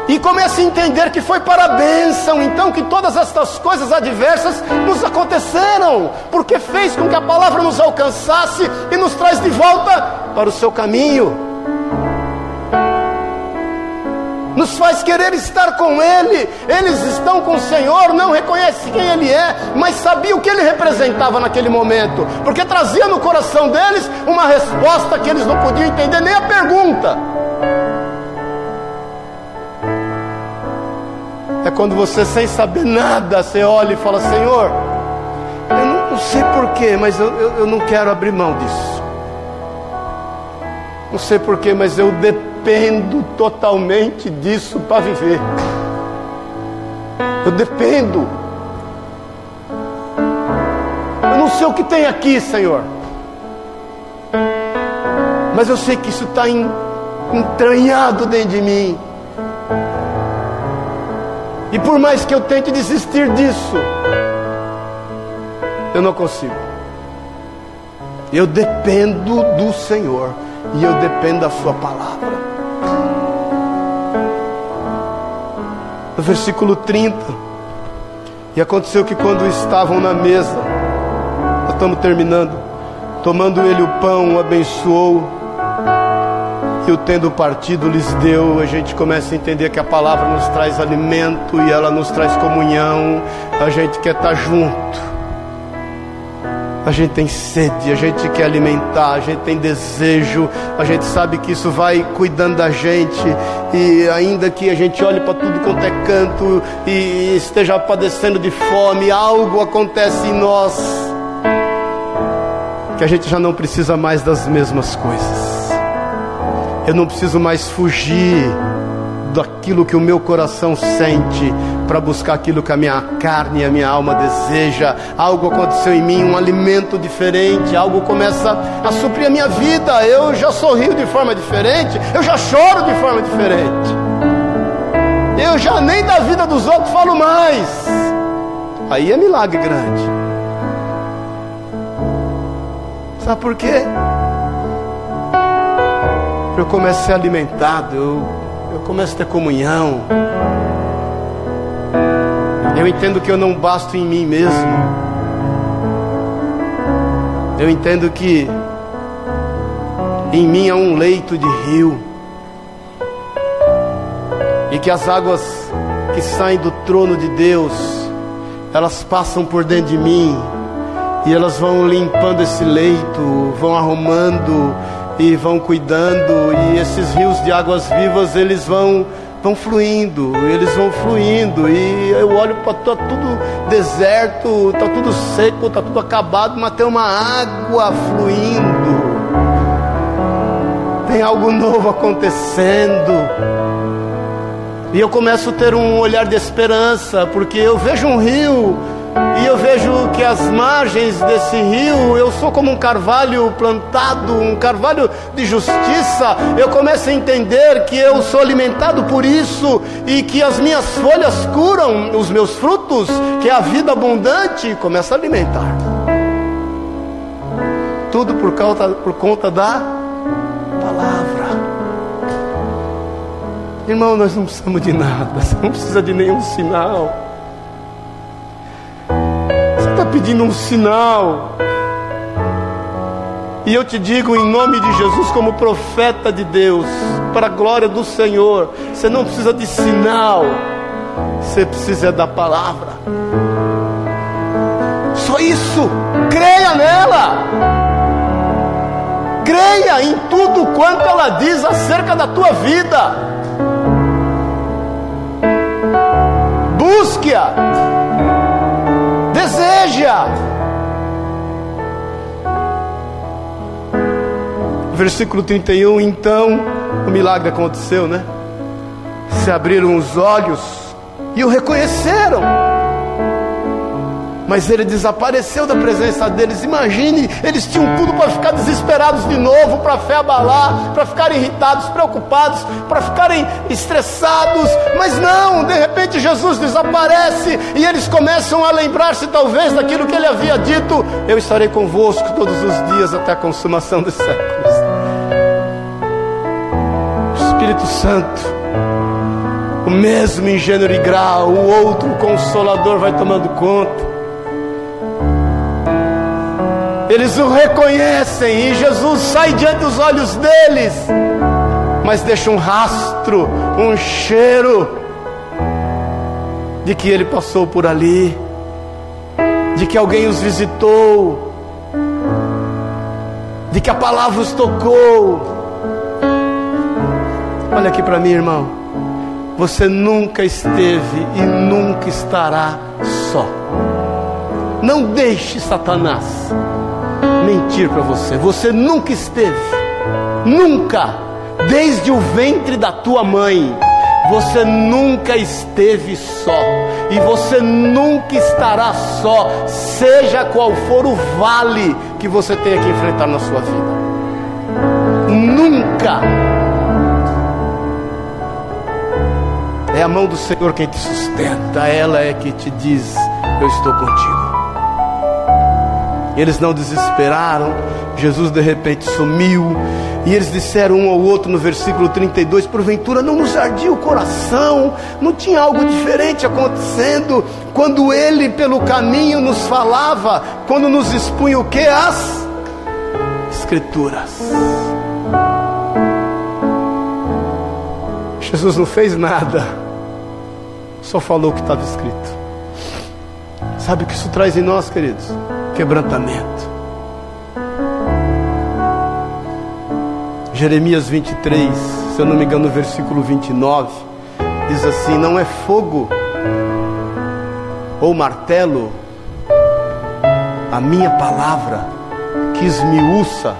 e começa a entender que foi para a bênção, então que todas estas coisas adversas nos aconteceram, porque fez com que a palavra nos alcançasse e nos traz de volta para o seu caminho nos faz querer estar com Ele. Eles estão com o Senhor, não reconhecem quem Ele é, mas sabia o que Ele representava naquele momento, porque trazia no coração deles uma resposta que eles não podiam entender nem a pergunta. É quando você, sem saber nada, você olha e fala: Senhor, eu não, não sei porquê, mas eu, eu, eu não quero abrir mão disso. Não sei porquê, mas eu dependo totalmente disso para viver. Eu dependo. Eu não sei o que tem aqui, Senhor. Mas eu sei que isso está entranhado dentro de mim. E por mais que eu tente desistir disso, eu não consigo. Eu dependo do Senhor e eu dependo da Sua palavra. no versículo 30. E aconteceu que quando estavam na mesa, nós estamos terminando, tomando ele o pão, o abençoou, e o tendo partido lhes deu, a gente começa a entender que a palavra nos traz alimento e ela nos traz comunhão, a gente quer estar junto. A gente tem sede, a gente quer alimentar, a gente tem desejo, a gente sabe que isso vai cuidando da gente, e ainda que a gente olhe para tudo quanto é canto e esteja padecendo de fome, algo acontece em nós, que a gente já não precisa mais das mesmas coisas, eu não preciso mais fugir daquilo que o meu coração sente para buscar aquilo que a minha carne e a minha alma deseja. Algo aconteceu em mim, um alimento diferente, algo começa a suprir a minha vida. Eu já sorrio de forma diferente, eu já choro de forma diferente. Eu já nem da vida dos outros falo mais. Aí é milagre grande. Sabe por quê? Eu começo a ser alimentado, eu eu começo a ter comunhão. Eu entendo que eu não basto em mim mesmo. Eu entendo que em mim há um leito de rio. E que as águas que saem do trono de Deus, elas passam por dentro de mim. E elas vão limpando esse leito, vão arrumando e vão cuidando e esses rios de águas vivas eles vão vão fluindo, eles vão fluindo e eu olho para tá tudo deserto, tá tudo seco, tá tudo acabado, mas tem uma água fluindo. Tem algo novo acontecendo. E eu começo a ter um olhar de esperança, porque eu vejo um rio e eu vejo que as margens desse rio, eu sou como um carvalho plantado, um carvalho de justiça. Eu começo a entender que eu sou alimentado por isso e que as minhas folhas curam os meus frutos, que é a vida abundante, começa a alimentar. Tudo por conta, por conta da palavra. Irmão, nós não precisamos de nada, não precisa de nenhum sinal pedindo um sinal. E eu te digo em nome de Jesus, como profeta de Deus, para a glória do Senhor, você não precisa de sinal, você precisa da palavra. Só isso, creia nela. Creia em tudo quanto ela diz acerca da tua vida. Busque-a. Deseja. versículo 31, então o milagre aconteceu, né? Se abriram os olhos e o reconheceram. Mas ele desapareceu da presença deles. Imagine, eles tinham tudo para ficar desesperados de novo, para a fé abalar, para ficarem irritados, preocupados, para ficarem estressados. Mas não, de repente Jesus desaparece e eles começam a lembrar-se talvez daquilo que ele havia dito: Eu estarei convosco todos os dias até a consumação dos séculos. Espírito Santo, o mesmo em gênero e grau, o outro consolador vai tomando conta. Eles o reconhecem e Jesus sai diante dos olhos deles, mas deixa um rastro, um cheiro de que ele passou por ali, de que alguém os visitou, de que a palavra os tocou. Olha aqui para mim, irmão. Você nunca esteve e nunca estará só. Não deixe Satanás mentir para você. Você nunca esteve, nunca, desde o ventre da tua mãe, você nunca esteve só. E você nunca estará só, seja qual for o vale que você tenha que enfrentar na sua vida. Nunca É a mão do Senhor quem te sustenta, ela é que te diz: Eu estou contigo. Eles não desesperaram, Jesus de repente sumiu, e eles disseram um ao outro no versículo 32: Porventura não nos ardia o coração, não tinha algo diferente acontecendo, quando ele pelo caminho nos falava, quando nos expunha o que? As Escrituras. Jesus não fez nada só falou o que estava escrito. Sabe o que isso traz em nós, queridos? Quebrantamento. Jeremias 23, se eu não me engano, no versículo 29, diz assim: Não é fogo ou martelo a minha palavra que esmiuça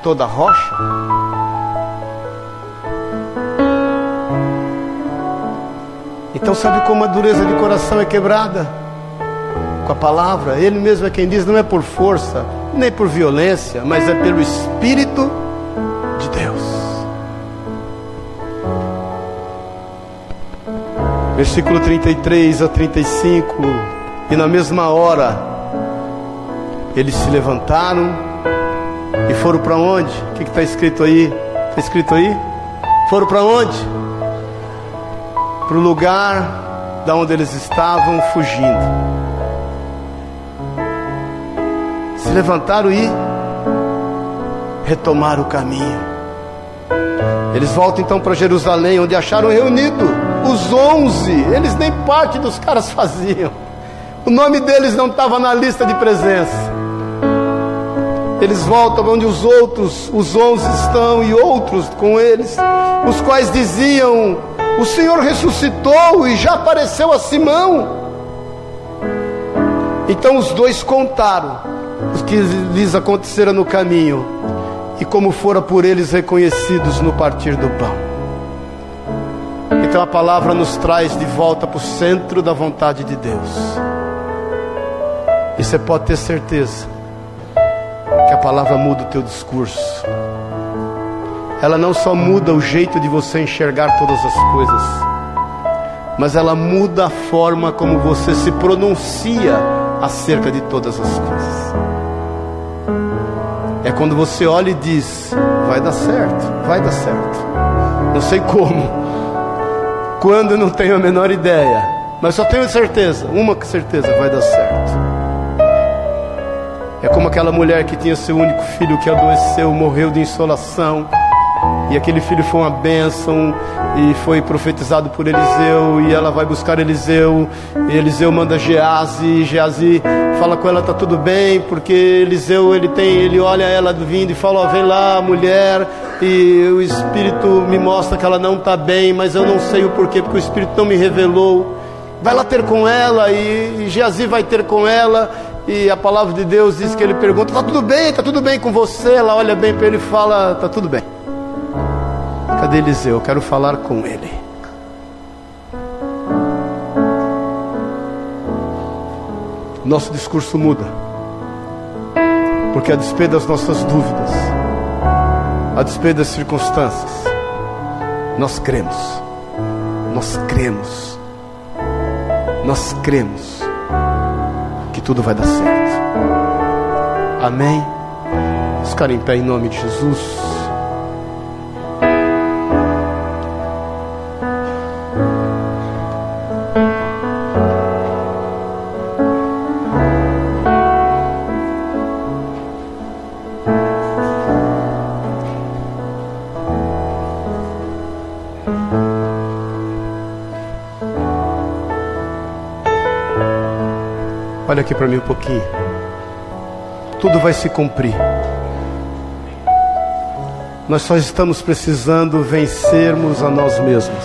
toda rocha? Então, sabe como a dureza de coração é quebrada? Com a palavra. Ele mesmo é quem diz: não é por força, nem por violência, mas é pelo Espírito de Deus. Versículo 33 a 35. E na mesma hora, eles se levantaram e foram para onde? O que está escrito aí? Está escrito aí? Foram para onde? para o lugar da onde eles estavam fugindo. Se levantaram e retomaram o caminho. Eles voltam então para Jerusalém, onde acharam reunido os onze. Eles nem parte dos caras faziam. O nome deles não estava na lista de presença. Eles voltam onde os outros, os onze estão e outros com eles, os quais diziam: o Senhor ressuscitou e já apareceu a Simão. Então os dois contaram o que lhes acontecera no caminho e como fora por eles reconhecidos no partir do pão. Então a palavra nos traz de volta para o centro da vontade de Deus. E você pode ter certeza que a palavra muda o teu discurso ela não só muda o jeito de você enxergar todas as coisas, mas ela muda a forma como você se pronuncia acerca de todas as coisas. É quando você olha e diz: vai dar certo, vai dar certo. Não sei como, quando não tenho a menor ideia, mas só tenho certeza, uma certeza, vai dar certo. É como aquela mulher que tinha seu único filho que adoeceu, morreu de insolação. E aquele filho foi uma bênção e foi profetizado por Eliseu. E ela vai buscar Eliseu. E Eliseu manda Geazi. Geazi fala com ela: tá tudo bem, porque Eliseu ele tem, ele olha ela vindo e fala: ó, vem lá, mulher. E o Espírito me mostra que ela não está bem, mas eu não sei o porquê, porque o Espírito não me revelou. Vai lá ter com ela e, e Geazi vai ter com ela. E a palavra de Deus diz que ele pergunta: tá tudo bem? Tá tudo bem com você? Ela olha bem para ele e fala: tá tudo bem. Cadê Eliseu? Eu quero falar com ele. Nosso discurso muda. Porque a despeito das nossas dúvidas, a despeito das circunstâncias, nós cremos. Nós cremos. Nós cremos que tudo vai dar certo. Amém. Ficar em pé em nome de Jesus. Olha aqui para mim um pouquinho. Tudo vai se cumprir. Nós só estamos precisando vencermos a nós mesmos.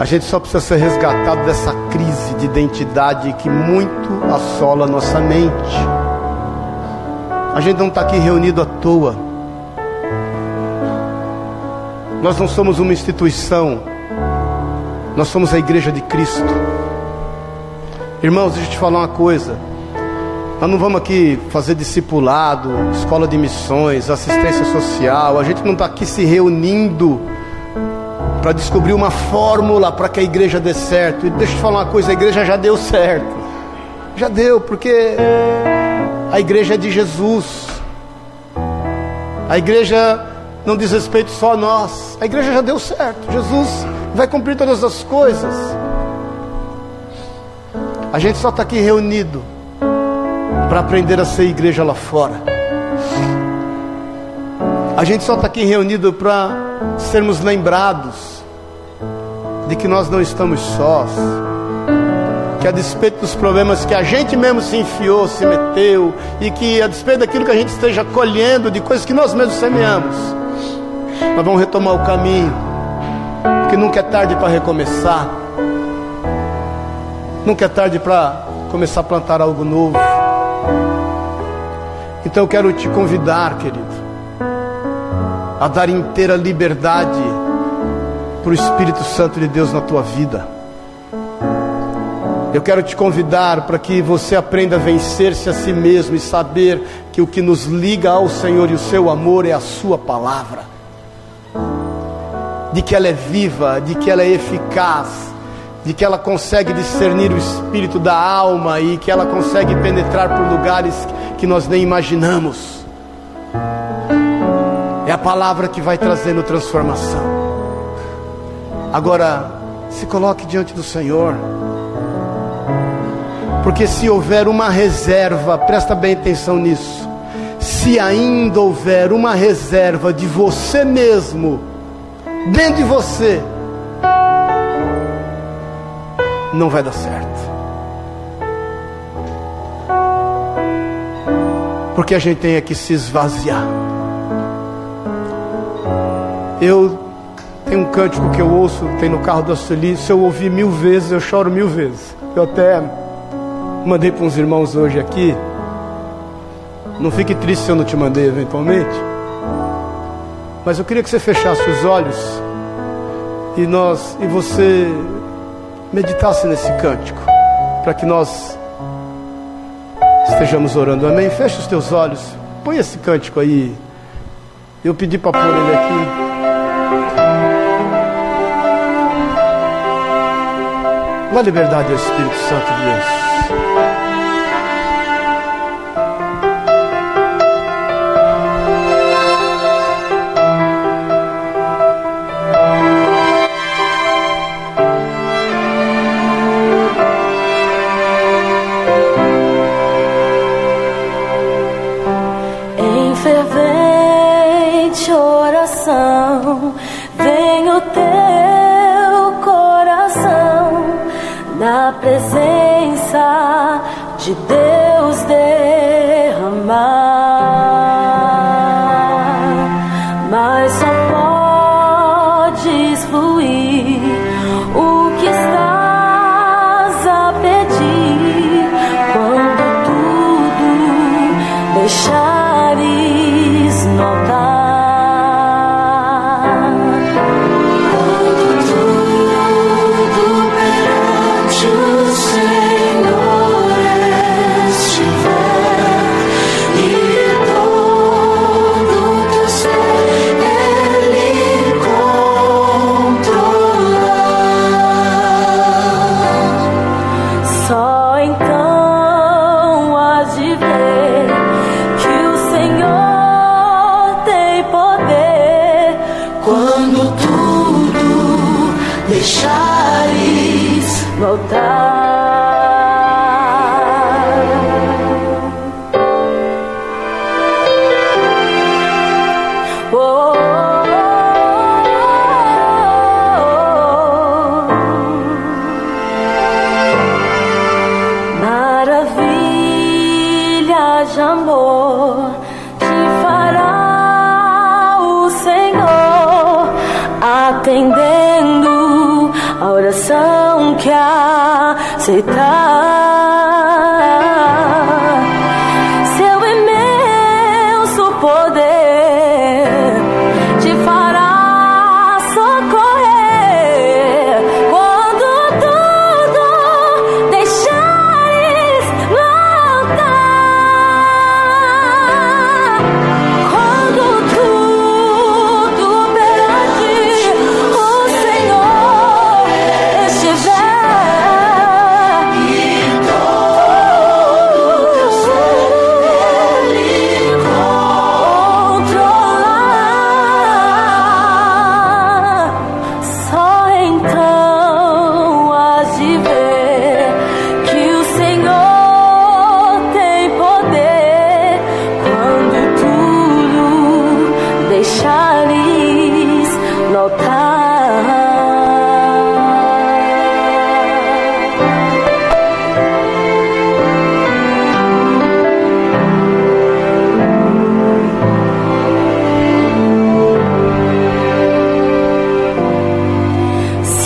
A gente só precisa ser resgatado dessa crise de identidade que muito assola nossa mente. A gente não está aqui reunido à toa. Nós não somos uma instituição. Nós somos a igreja de Cristo. Irmãos, deixa eu te falar uma coisa. Nós não vamos aqui fazer discipulado, escola de missões, assistência social. A gente não está aqui se reunindo para descobrir uma fórmula para que a igreja dê certo. E deixa eu te falar uma coisa: a igreja já deu certo. Já deu, porque a igreja é de Jesus. A igreja não diz respeito só a nós. A igreja já deu certo. Jesus vai cumprir todas as coisas. A gente só está aqui reunido para aprender a ser igreja lá fora. A gente só está aqui reunido para sermos lembrados de que nós não estamos sós. Que a despeito dos problemas que a gente mesmo se enfiou, se meteu, e que a despeito daquilo que a gente esteja colhendo, de coisas que nós mesmos semeamos, nós vamos retomar o caminho, porque nunca é tarde para recomeçar. Nunca é tarde para começar a plantar algo novo. Então eu quero te convidar, querido, a dar inteira liberdade para o Espírito Santo de Deus na tua vida. Eu quero te convidar para que você aprenda a vencer-se a si mesmo e saber que o que nos liga ao Senhor e o seu amor é a Sua palavra, de que ela é viva, de que ela é eficaz, de que ela consegue discernir o espírito da alma e que ela consegue penetrar por lugares que nós nem imaginamos. É a palavra que vai trazendo transformação. Agora, se coloque diante do Senhor. Porque se houver uma reserva, presta bem atenção nisso. Se ainda houver uma reserva de você mesmo, dentro de você, não vai dar certo. Porque a gente tem que se esvaziar. Eu tenho um cântico que eu ouço, tem no carro da Sueli, se eu ouvir mil vezes, eu choro mil vezes. Eu até mandei para uns irmãos hoje aqui. Não fique triste se eu não te mandei eventualmente. Mas eu queria que você fechasse os olhos e nós e você meditasse nesse cântico, para que nós estejamos orando. Amém? Feche os teus olhos, põe esse cântico aí. Eu pedi para pôr ele aqui. Dá liberdade ao Espírito Santo de Deus.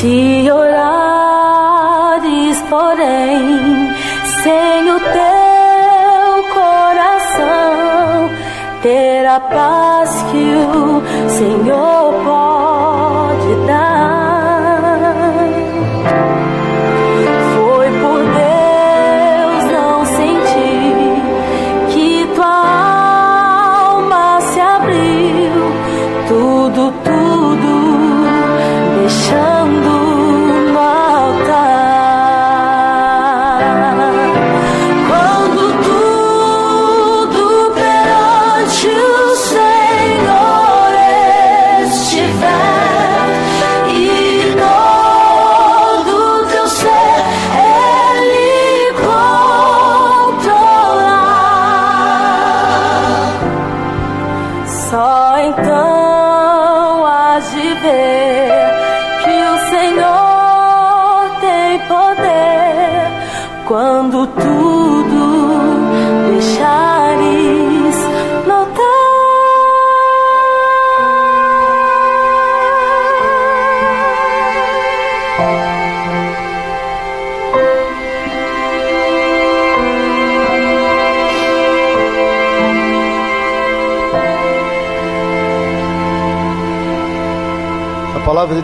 Se orares, porém, sem o teu coração, ter a paz que o Senhor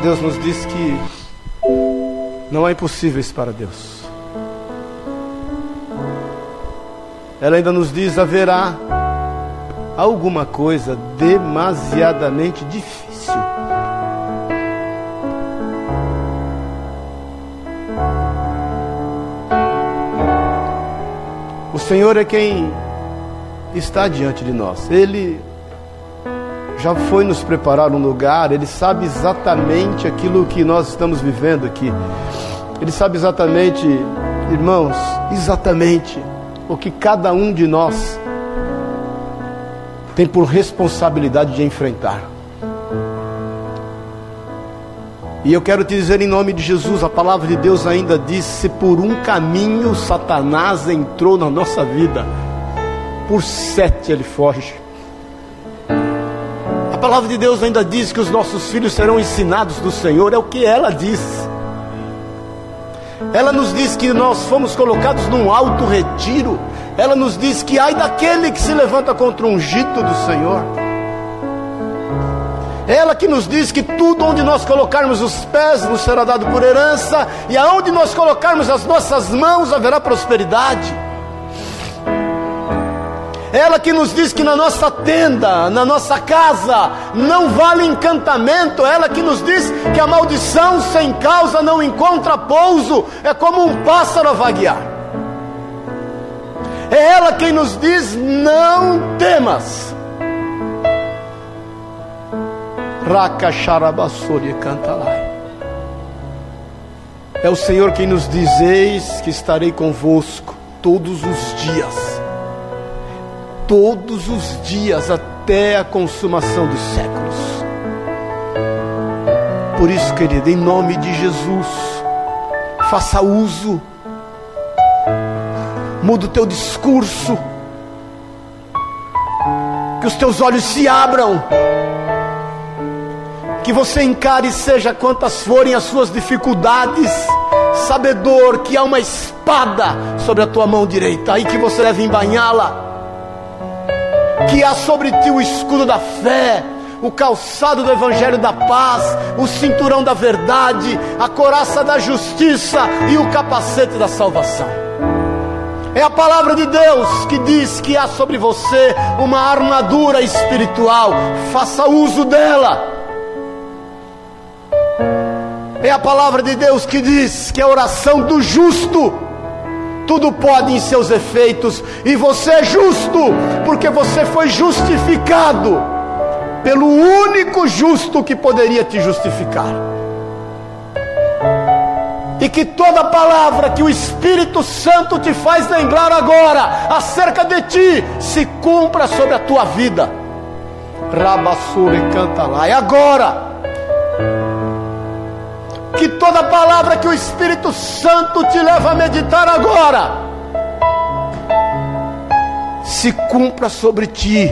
Deus nos diz que não há impossíveis para Deus. Ela ainda nos diz: haverá alguma coisa demasiadamente difícil. O Senhor é quem está diante de nós. Ele já foi nos preparar um lugar, Ele sabe exatamente aquilo que nós estamos vivendo aqui. Ele sabe exatamente, irmãos, exatamente o que cada um de nós tem por responsabilidade de enfrentar. E eu quero te dizer em nome de Jesus, a palavra de Deus ainda diz: se por um caminho Satanás entrou na nossa vida, por sete ele foge. Palavra de Deus ainda diz que os nossos filhos serão ensinados do Senhor, é o que ela diz. Ela nos diz que nós fomos colocados num alto retiro. Ela nos diz que ai daquele que se levanta contra o ungido do Senhor. Ela que nos diz que tudo onde nós colocarmos os pés nos será dado por herança, e aonde nós colocarmos as nossas mãos haverá prosperidade. Ela que nos diz que na nossa tenda, na nossa casa, não vale encantamento. Ela que nos diz que a maldição sem causa não encontra pouso, é como um pássaro a vaguear. É ela quem nos diz: não temas. É o Senhor quem nos diz: Eis que estarei convosco todos os dias, todos os dias até a consumação dos séculos. Por isso, querido, em nome de Jesus, faça uso, muda o teu discurso, que os teus olhos se abram que você encare, seja quantas forem as suas dificuldades, sabedor que há uma espada sobre a tua mão direita, aí que você deve embanhá-la, que há sobre ti o escudo da fé, o calçado do evangelho da paz, o cinturão da verdade, a coraça da justiça e o capacete da salvação. É a palavra de Deus que diz que há sobre você uma armadura espiritual. Faça uso dela. É a palavra de Deus que diz que a oração do justo tudo pode em seus efeitos, e você é justo, porque você foi justificado pelo único justo que poderia te justificar. E que toda palavra que o Espírito Santo te faz lembrar agora acerca de ti se cumpra sobre a tua vida. Rabassura e canta lá. E agora, que toda palavra que o Espírito Santo te leva a meditar agora se cumpra sobre ti.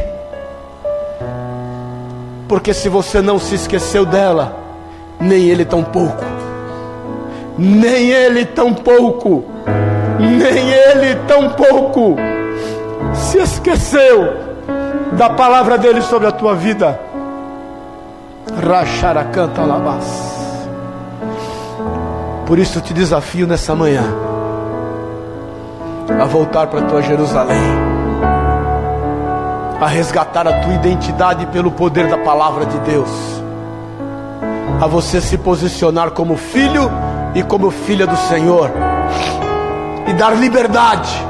Porque se você não se esqueceu dela, nem ele tampouco. Nem ele tampouco. Nem ele tampouco se esqueceu da palavra dele sobre a tua vida. Racharacanta labas. Por isso eu te desafio nessa manhã a voltar para a tua Jerusalém, a resgatar a tua identidade pelo poder da palavra de Deus, a você se posicionar como filho e como filha do Senhor, e dar liberdade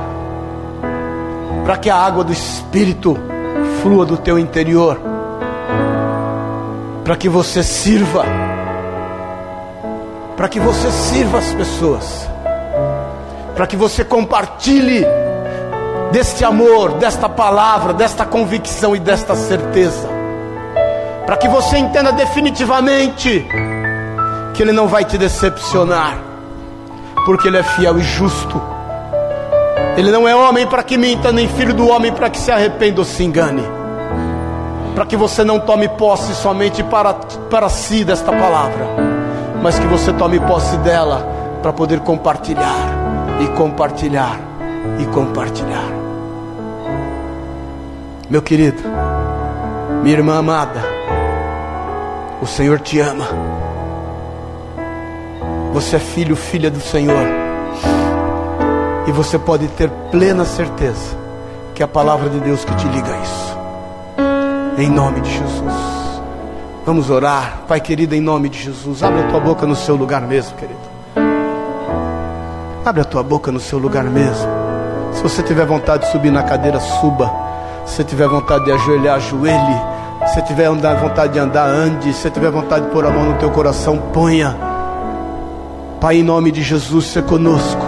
para que a água do Espírito flua do teu interior, para que você sirva para que você sirva as pessoas, para que você compartilhe deste amor, desta palavra, desta convicção e desta certeza, para que você entenda definitivamente que Ele não vai te decepcionar, porque Ele é fiel e justo. Ele não é homem para que minta, nem filho do homem para que se arrependa ou se engane. Para que você não tome posse somente para, para si desta palavra mas que você tome posse dela para poder compartilhar e compartilhar e compartilhar. Meu querido, minha irmã amada, o Senhor te ama. Você é filho, filha do Senhor. E você pode ter plena certeza que é a palavra de Deus que te liga a isso. Em nome de Jesus. Vamos orar, Pai querido, em nome de Jesus. Abre a tua boca no seu lugar mesmo, querido. Abre a tua boca no seu lugar mesmo. Se você tiver vontade de subir na cadeira, suba. Se tiver vontade de ajoelhar, ajoelhe. Se tiver vontade de andar, ande. Se tiver vontade de pôr a mão no teu coração, ponha. Pai, em nome de Jesus, se conosco.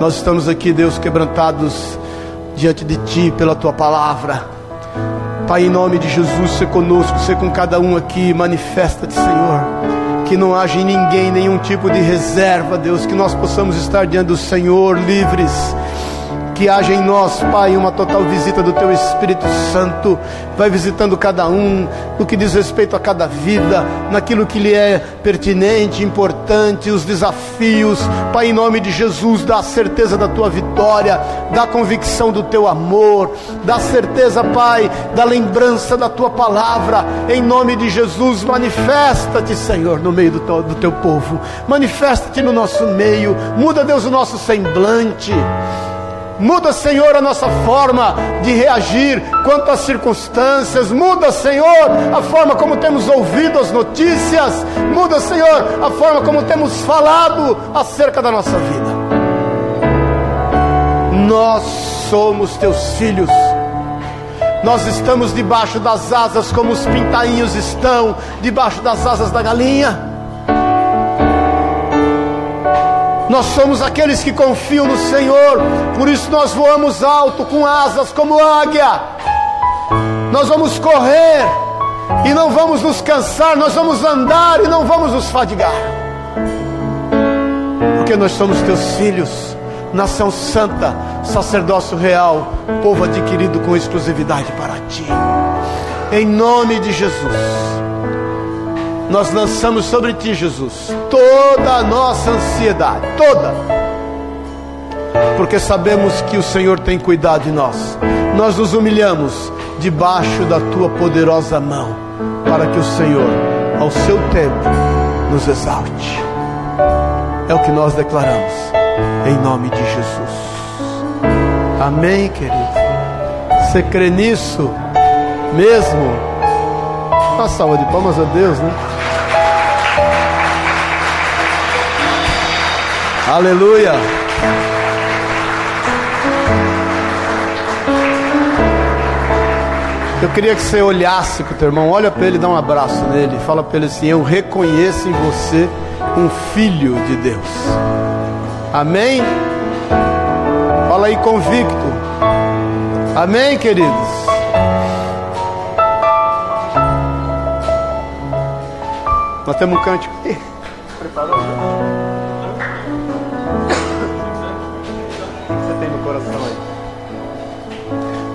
Nós estamos aqui, Deus, quebrantados diante de Ti pela Tua palavra. Pai, em nome de Jesus, ser conosco, ser com cada um aqui, manifesta-te, Senhor. que não haja em ninguém nenhum tipo de reserva, Deus, que nós possamos estar diante do Senhor livres que haja em nós, Pai, uma total visita do Teu Espírito Santo. Vai visitando cada um, no que diz respeito a cada vida, naquilo que lhe é pertinente, importante, os desafios. Pai, em nome de Jesus, dá a certeza da Tua vitória, dá a convicção do Teu amor, dá a certeza, Pai, da lembrança da Tua palavra. Em nome de Jesus, manifesta-te, Senhor, no meio do teu, do teu povo. Manifesta-te no nosso meio. Muda, Deus, o nosso semblante. Muda, Senhor, a nossa forma de reagir quanto às circunstâncias. Muda, Senhor, a forma como temos ouvido as notícias. Muda, Senhor, a forma como temos falado acerca da nossa vida. Nós somos teus filhos. Nós estamos debaixo das asas como os pintainhos estão debaixo das asas da galinha. Nós somos aqueles que confiam no Senhor, por isso nós voamos alto com asas como águia. Nós vamos correr e não vamos nos cansar, nós vamos andar e não vamos nos fadigar. Porque nós somos teus filhos, nação santa, sacerdócio real, povo adquirido com exclusividade para ti. Em nome de Jesus nós lançamos sobre ti, Jesus, toda a nossa ansiedade, toda, porque sabemos que o Senhor tem cuidado de nós. Nós nos humilhamos debaixo da tua poderosa mão, para que o Senhor, ao seu tempo, nos exalte. É o que nós declaramos, em nome de Jesus. Amém, querido. Você crê nisso mesmo? Uma salva de palmas a Deus, né? Aleluia. Eu queria que você olhasse para o teu irmão, olha para ele, dá um abraço nele, fala para ele assim: Eu reconheço em você um filho de Deus. Amém? Fala aí convicto. Amém, queridos? Nós temos um cântico. Preparou?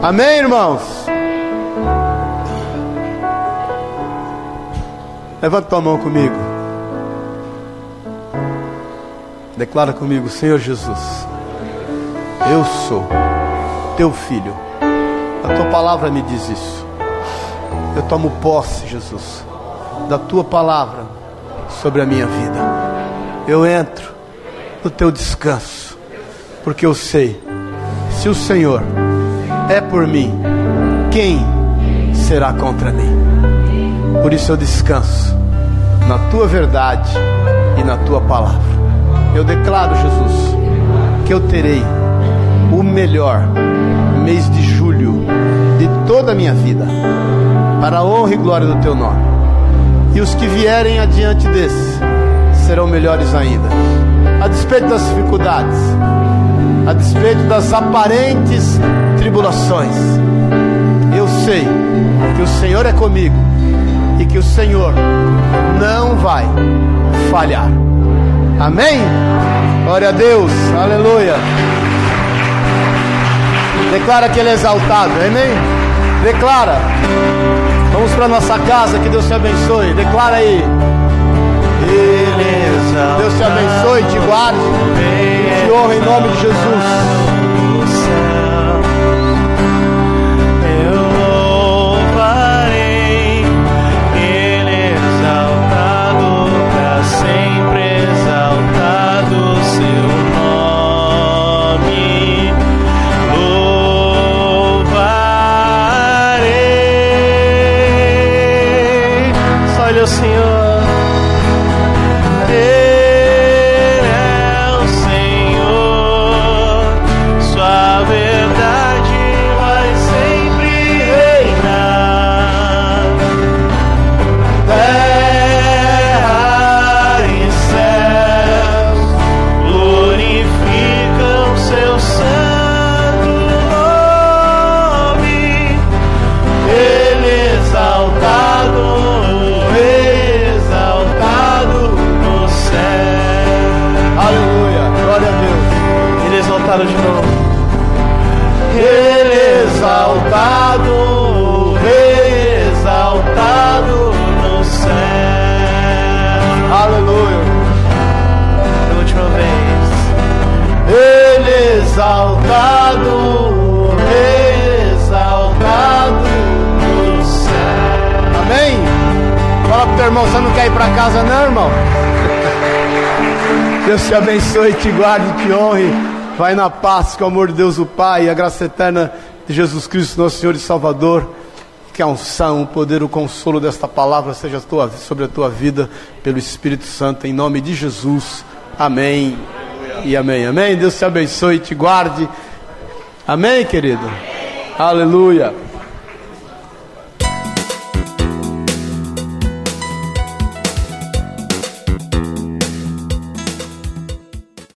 Amém, irmãos? Levanta tua mão comigo. Declara comigo, Senhor Jesus. Eu sou teu filho. A tua palavra me diz isso. Eu tomo posse, Jesus, da tua palavra sobre a minha vida. Eu entro no teu descanso, porque eu sei, se o Senhor é por mim, quem será contra mim? Por isso eu descanso na tua verdade e na tua palavra. Eu declaro, Jesus, que eu terei o melhor mês de julho de toda a minha vida, para a honra e glória do teu nome. E os que vierem adiante desse serão melhores ainda. A despeito das dificuldades, a despeito das aparentes tribulações. Eu sei que o Senhor é comigo e que o Senhor não vai falhar. Amém? Glória a Deus, aleluia. Declara que Ele é exaltado, amém? Declara. Vamos para nossa casa, que Deus te abençoe. Declara aí. Deus te abençoe, te guarde, te honra em nome de Jesus. Irmão, você não quer ir para casa, não, irmão? Deus te abençoe, te guarde, te honre. Vai na paz, com o amor de Deus, o Pai, a graça eterna de Jesus Cristo, nosso Senhor e Salvador. Que a unção, o poder, o consolo desta palavra seja sobre a tua vida, pelo Espírito Santo, em nome de Jesus. Amém e amém. Amém. Deus te abençoe, te guarde. Amém, querido? Aleluia.